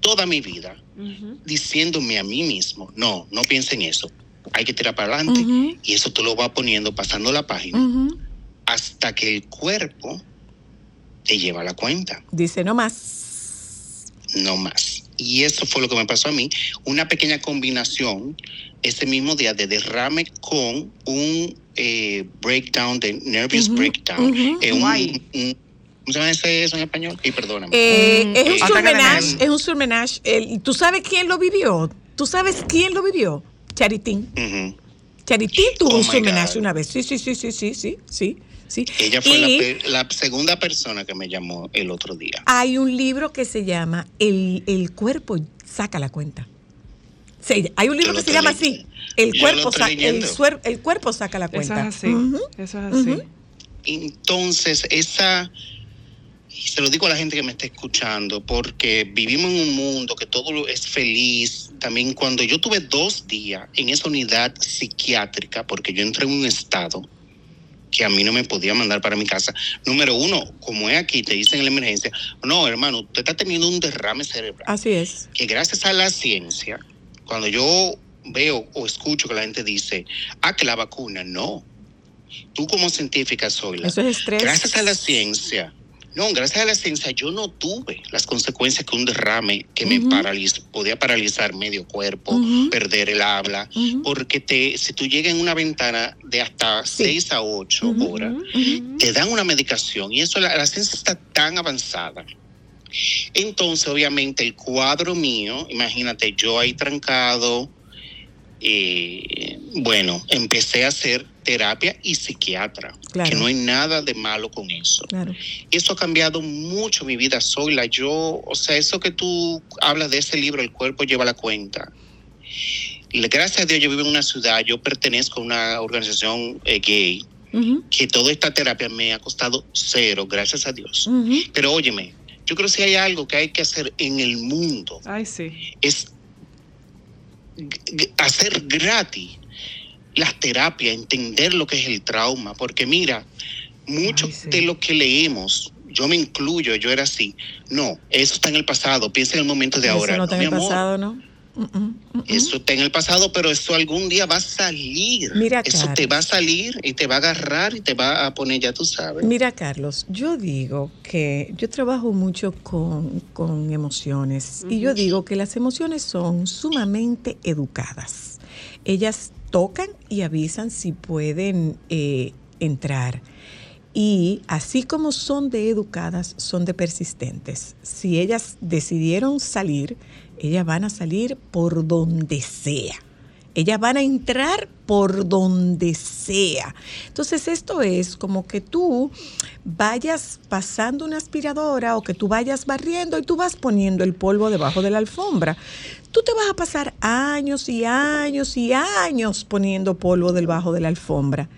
toda mi vida, diciéndome a mí mismo, no, no piensa en eso, hay que tirar para adelante, y eso tú lo vas poniendo, pasando la página, hasta que el cuerpo te lleva la cuenta, Dice no más. no más. Y eso fue lo que me pasó a mí, una pequeña combinación ese mismo día de derrame con un eh, breakdown, de nervous breakdown. Eh, un- Guay. un- ¿Cómo se llama ese- eso en español? Sí, perdóname. Eh, Mm, es un surmenage, es un surmenage. El- ¿Tú sabes quién lo vivió? ¿Tú sabes quién lo vivió? Charitín. Charitín tuvo Oh un surmenage God. una vez. Sí, sí, sí, sí, sí, sí, sí. Sí. Ella fue la Y la, segunda persona que me llamó el otro día. hay un libro que se llama El, el cuerpo saca la cuenta. Sí, hay un libro que se llama así. El cuerpo, lo estoy sa- el, leyendo. suer- el cuerpo saca la Eso cuenta. es así. Eso es así. Entonces, esa, y se lo digo a la gente que me está escuchando, porque vivimos en un mundo que todo es feliz. También cuando yo tuve dos días en esa unidad psiquiátrica, porque yo entré en un estado que a mí no me podía mandar para mi casa. Número uno, como es aquí, te dicen en la emergencia, no, hermano, usted está teniendo un derrame cerebral. Así es. que gracias a la ciencia, cuando yo veo o escucho que la gente dice, ah, que la vacuna, no. Tú como científica soy la. Eso es estrés. Gracias a la ciencia. No, gracias a la ciencia yo no tuve las consecuencias que un derrame que me Ujú. paraliz podía paralizar medio cuerpo, perder el habla, porque te, si tú llegas en una ventana de hasta Sí. 6 a 8 Ujú. horas, te dan una medicación y eso la, la ciencia está tan avanzada. Entonces, obviamente, el cuadro mío, imagínate, yo ahí trancado, eh, bueno, empecé a hacer terapia y psiquiatra, Claro. que no hay nada de malo con eso. Claro. Eso ha cambiado mucho mi vida, Soy la yo, o sea, eso que tú hablas de ese libro, El cuerpo lleva la cuenta. Gracias a Dios yo vivo en una ciudad, yo pertenezco a una organización eh, gay, que toda esta terapia me ha costado cero, gracias a Dios. Pero óyeme, yo creo que si hay algo que hay que hacer en el mundo Ay, sí. es hacer gratis las terapias, entender lo que es el trauma, porque mira, mucho Ay, sí. de lo que leemos, yo me incluyo, yo era así, no, eso está en el pasado, piensa en el momento de Eso ahora. no está en el pasado, ¿no? Eso está en el pasado, pero eso algún día va a salir. Mira, eso Carlos. te va a salir y te va a agarrar y te va a poner, ya tú sabes. Mira, Carlos, yo digo que yo trabajo mucho con, con emociones y yo digo que las emociones son sumamente educadas. Ellas tocan y avisan si pueden eh, entrar. Y así como son de educadas, son de persistentes. Si ellas decidieron salir, ellas van a salir por donde sea. Ellas van a entrar por donde sea. Entonces esto es como que tú vayas pasando una aspiradora o que tú vayas barriendo y tú vas poniendo el polvo debajo de la alfombra. Tú te vas a pasar años y años y años poniendo polvo debajo de la alfombra.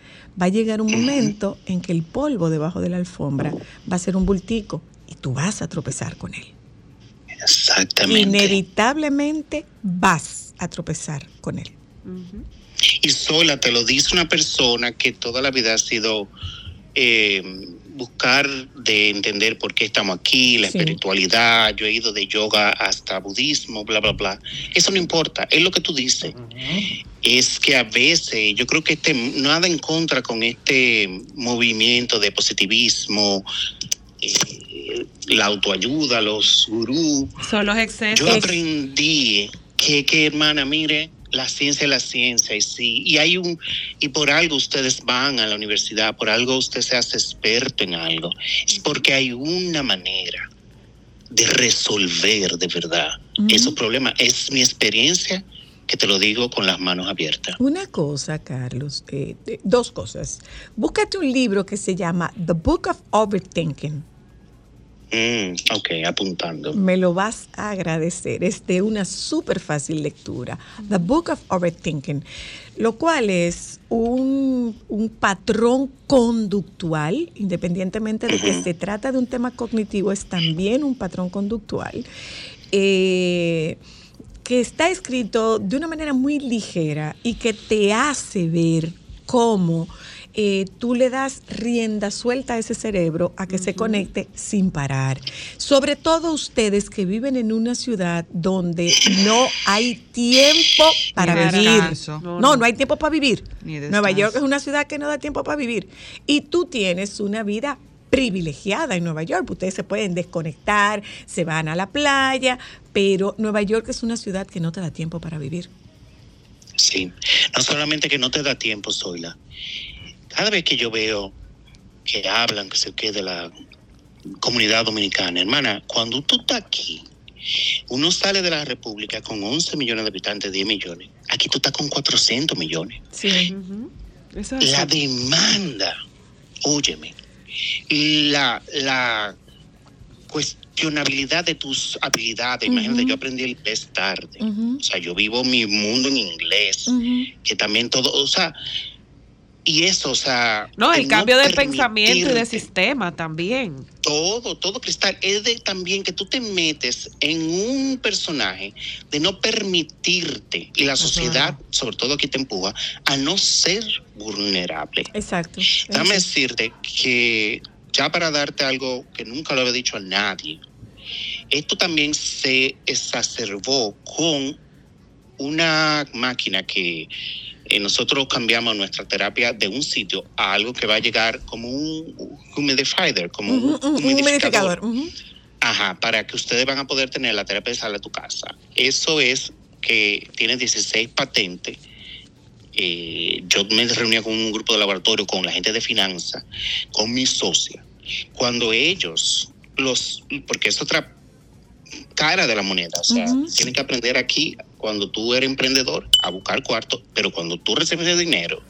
Va a llegar un momento en que el polvo debajo de la alfombra va a ser un bultico y tú vas a tropezar con él. Exactamente. Inevitablemente vas a tropezar con él. Y sola te lo dice una persona que toda la vida ha sido eh, buscar de entender por qué estamos aquí, la Sí. espiritualidad. Yo he ido de yoga hasta budismo, bla, bla, bla. Eso no importa, es lo que tú dices. Es que a veces yo creo que este, nada en contra con este movimiento de positivismo, eh, la autoayuda, los gurús. Son los excesos. Yo aprendí que, que, hermana, mire, la ciencia es la ciencia y sí, y hay un, y por algo ustedes van a la universidad, por algo usted se hace experto en algo, es porque hay una manera de resolver de verdad esos problemas. Es mi experiencia que te lo digo con las manos abiertas. Una cosa, Carlos, eh, dos cosas. Búscate un libro que se llama The Book of Overthinking. Mm, ok, apuntando. Me lo vas a agradecer. Es de una súper fácil lectura. The Book of Overthinking. Lo cual es un, un patrón conductual, independientemente de que se trata de un tema cognitivo, es también un patrón conductual. eh, que está escrito de una manera muy ligera y que te hace ver cómo eh, tú le das rienda suelta a ese cerebro a que se conecte sin parar. Sobre todo ustedes que viven en una ciudad donde no hay tiempo para Ni vivir. No, No, no, hay tiempo para vivir. Ni Nueva. York es una ciudad que no da tiempo para vivir. Y tú tienes una vida privilegiada en Nueva York. Ustedes se pueden desconectar, se van a la playa, pero Nueva York es una ciudad que no te da tiempo para vivir. Sí, no solamente que no te da tiempo, Zoila. Cada vez que yo veo que hablan, que se quede la comunidad dominicana, hermana, cuando tú estás aquí, uno sale de la República con 11 millones de habitantes, 10 millones. Aquí tú estás con 400 millones. Sí. La demanda, óyeme, la, la cuestionabilidad de tus habilidades. Imagínate, yo aprendí el inglés tarde. O sea, yo vivo mi mundo en inglés, que también todo, o sea, y eso, o sea... No, el cambio de pensamiento y de sistema también. todo, todo cristal, es de también que tú te metes en un personaje de no permitirte, y la sociedad, sobre todo aquí te empuja, a no ser vulnerable. Exacto. Déjame decirte que ya para darte algo que nunca lo había dicho a nadie, esto también se exacerbó con una máquina que eh, nosotros cambiamos nuestra terapia de un sitio a algo que va a llegar como un humidifier, como un, un humidificador. Ajá, para que ustedes van a poder tener la terapia de sal a tu casa. Eso es que tiene 16 patentes. Eh, yo me reuní con un grupo de laboratorio, con la gente de finanzas, con mi socia. Cuando ellos, los, porque es otra cara de la moneda, o sea, Ujú. tienen que aprender aquí, cuando tú eres emprendedor, a buscar cuarto, pero cuando tú recibes el dinero,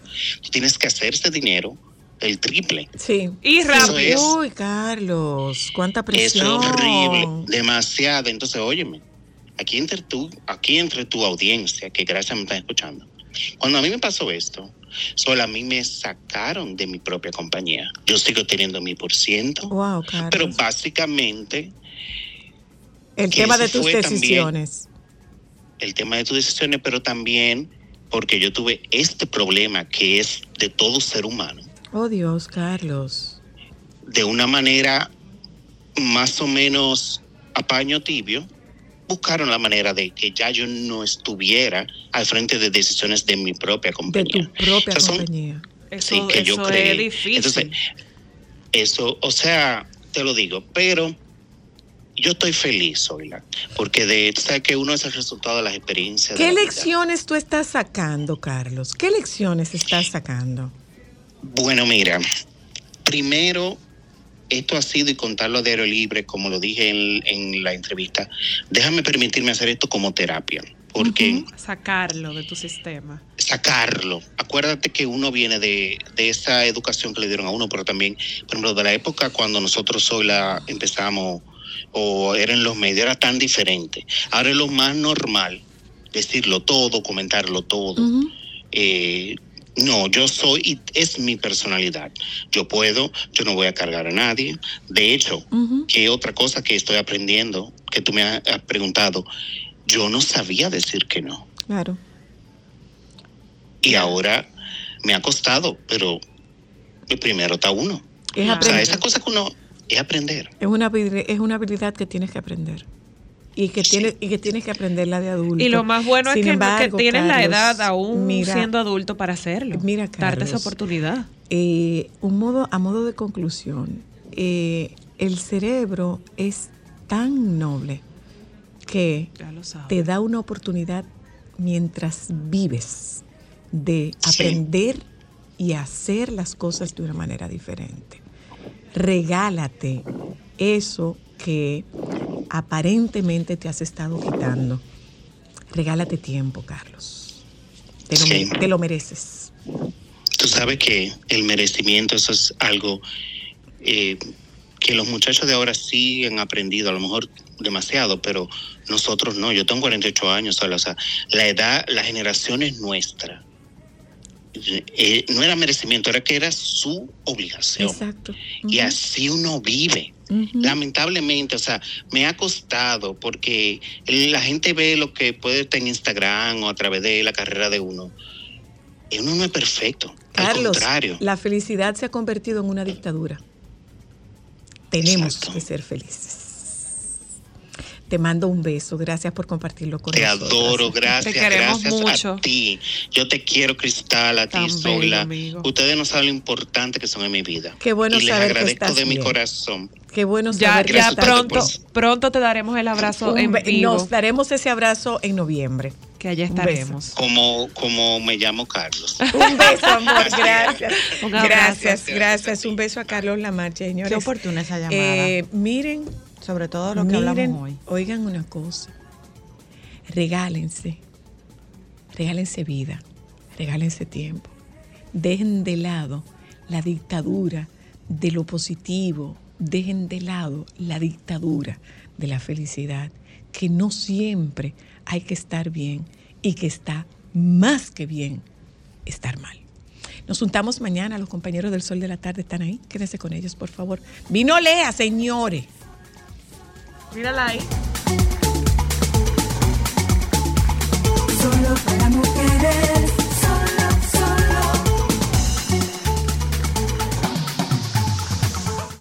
tú tienes que hacer ese dinero el triple. Sí. Y rápido. es. Uy, Carlos, cuánta Eso presión. es horrible, demasiado. Entonces, óyeme, aquí entre tú, aquí entre tu audiencia, que gracias me están escuchando. Cuando a mí me pasó esto, solo a mí me sacaron de mi propia compañía. Yo sigo teniendo mi por ciento, Wow, Carlos. pero básicamente el tema de tus también- decisiones. el tema de tus decisiones, pero también porque yo tuve este problema que es de todo ser humano, Oh, Dios, Carlos. de una manera más o menos a paño tibio, buscaron la manera de que ya yo no estuviera al frente de decisiones de mi propia De compañía. tu propia O sea, son- compañía. Eso, Sí, que yo eso creé. es difícil. Entonces, eso, o sea, te lo digo, pero yo estoy feliz, Oila, porque de, sabes que uno es el resultado de las experiencias. de ¿Qué la vida. lecciones tú estás sacando, Carlos? ¿Qué lecciones estás sacando? Bueno, mira, primero, esto ha sido y contarlo a diario libre, como lo dije en, en la entrevista, déjame permitirme hacer esto como terapia, porque Sacarlo de tu sistema. sacarlo. Acuérdate que uno viene de, de esa educación que le dieron a uno, pero también, por ejemplo, de la época cuando nosotros sola empezamos o eran los medios, era tan diferente. Ahora es lo más normal decirlo todo, comentarlo todo. Eh, no, yo soy, y es mi personalidad. Yo puedo, yo no voy a cargar a nadie. De hecho, que otra cosa que estoy aprendiendo, que tú me has preguntado, yo no sabía decir que no. Claro. Y ahora me ha costado, pero primero está uno. Es O sea, esa cosa que uno es aprender. Es una, es una habilidad que tienes que aprender. Y que, tienes, y que tienes que aprenderla de adulto. Y lo más bueno Sin es que, embargo, que tienes la Carlos, edad aún mira, siendo adulto para hacerlo. Mira, Darte esa Carlos, oportunidad. eh, un modo, a modo de conclusión, eh, el cerebro es tan noble que te da una oportunidad mientras vives de aprender y hacer las cosas de una manera diferente. Regálate eso que aparentemente te has estado quitando. Regálate tiempo, Carlos. Te lo, Sí. te lo mereces. Tú sabes que el merecimiento, eso es algo eh, que los muchachos de ahora sí han aprendido, a lo mejor demasiado, pero nosotros no. Yo tengo 48 años, o sea, la edad, la generación es nuestra. Eh, no era merecimiento, era que era su obligación. Exacto. Y así uno vive. Lamentablemente, o sea, me ha costado porque la gente ve lo que puede estar en Instagram o a través de la carrera de uno. Y uno no es perfecto. Al contrario. la felicidad se ha convertido en una dictadura. Tenemos Exacto. que ser felices. Te mando un beso. Gracias por compartirlo con Te nosotros. adoro, gracias, Te queremos gracias mucho. a ti. Yo te quiero, Cristal, a ti, Tan Sola. amigo. Ustedes no saben lo importante que son en mi vida. Qué bueno y les saber que agradezco estás de mi bien. corazón. Qué bueno Ya, saber que ya Gracias estás- tanto pronto, pronto te daremos el abrazo Un en vivo. Nos daremos ese abrazo en noviembre. que allá estaremos. Como, como me llamo Carlos. Un beso, amor. Gracias. Un abrazo. Gracias, gracias. Un beso a Carlos Lamarche, señores. Qué oportuna esa llamada. Eh, miren, Sobre todo lo que Miren, hablamos hoy. Oigan una cosa. Regálense. Regálense vida. Regálense tiempo. Dejen de lado la dictadura de lo positivo. Dejen de lado la dictadura de la felicidad. Que no siempre hay que estar bien y que está más que bien estar mal. Nos juntamos mañana. Los compañeros del Sol de la Tarde están ahí. Quédense con ellos, por favor. Vino Lea, señores. Mírala ahí. Solo.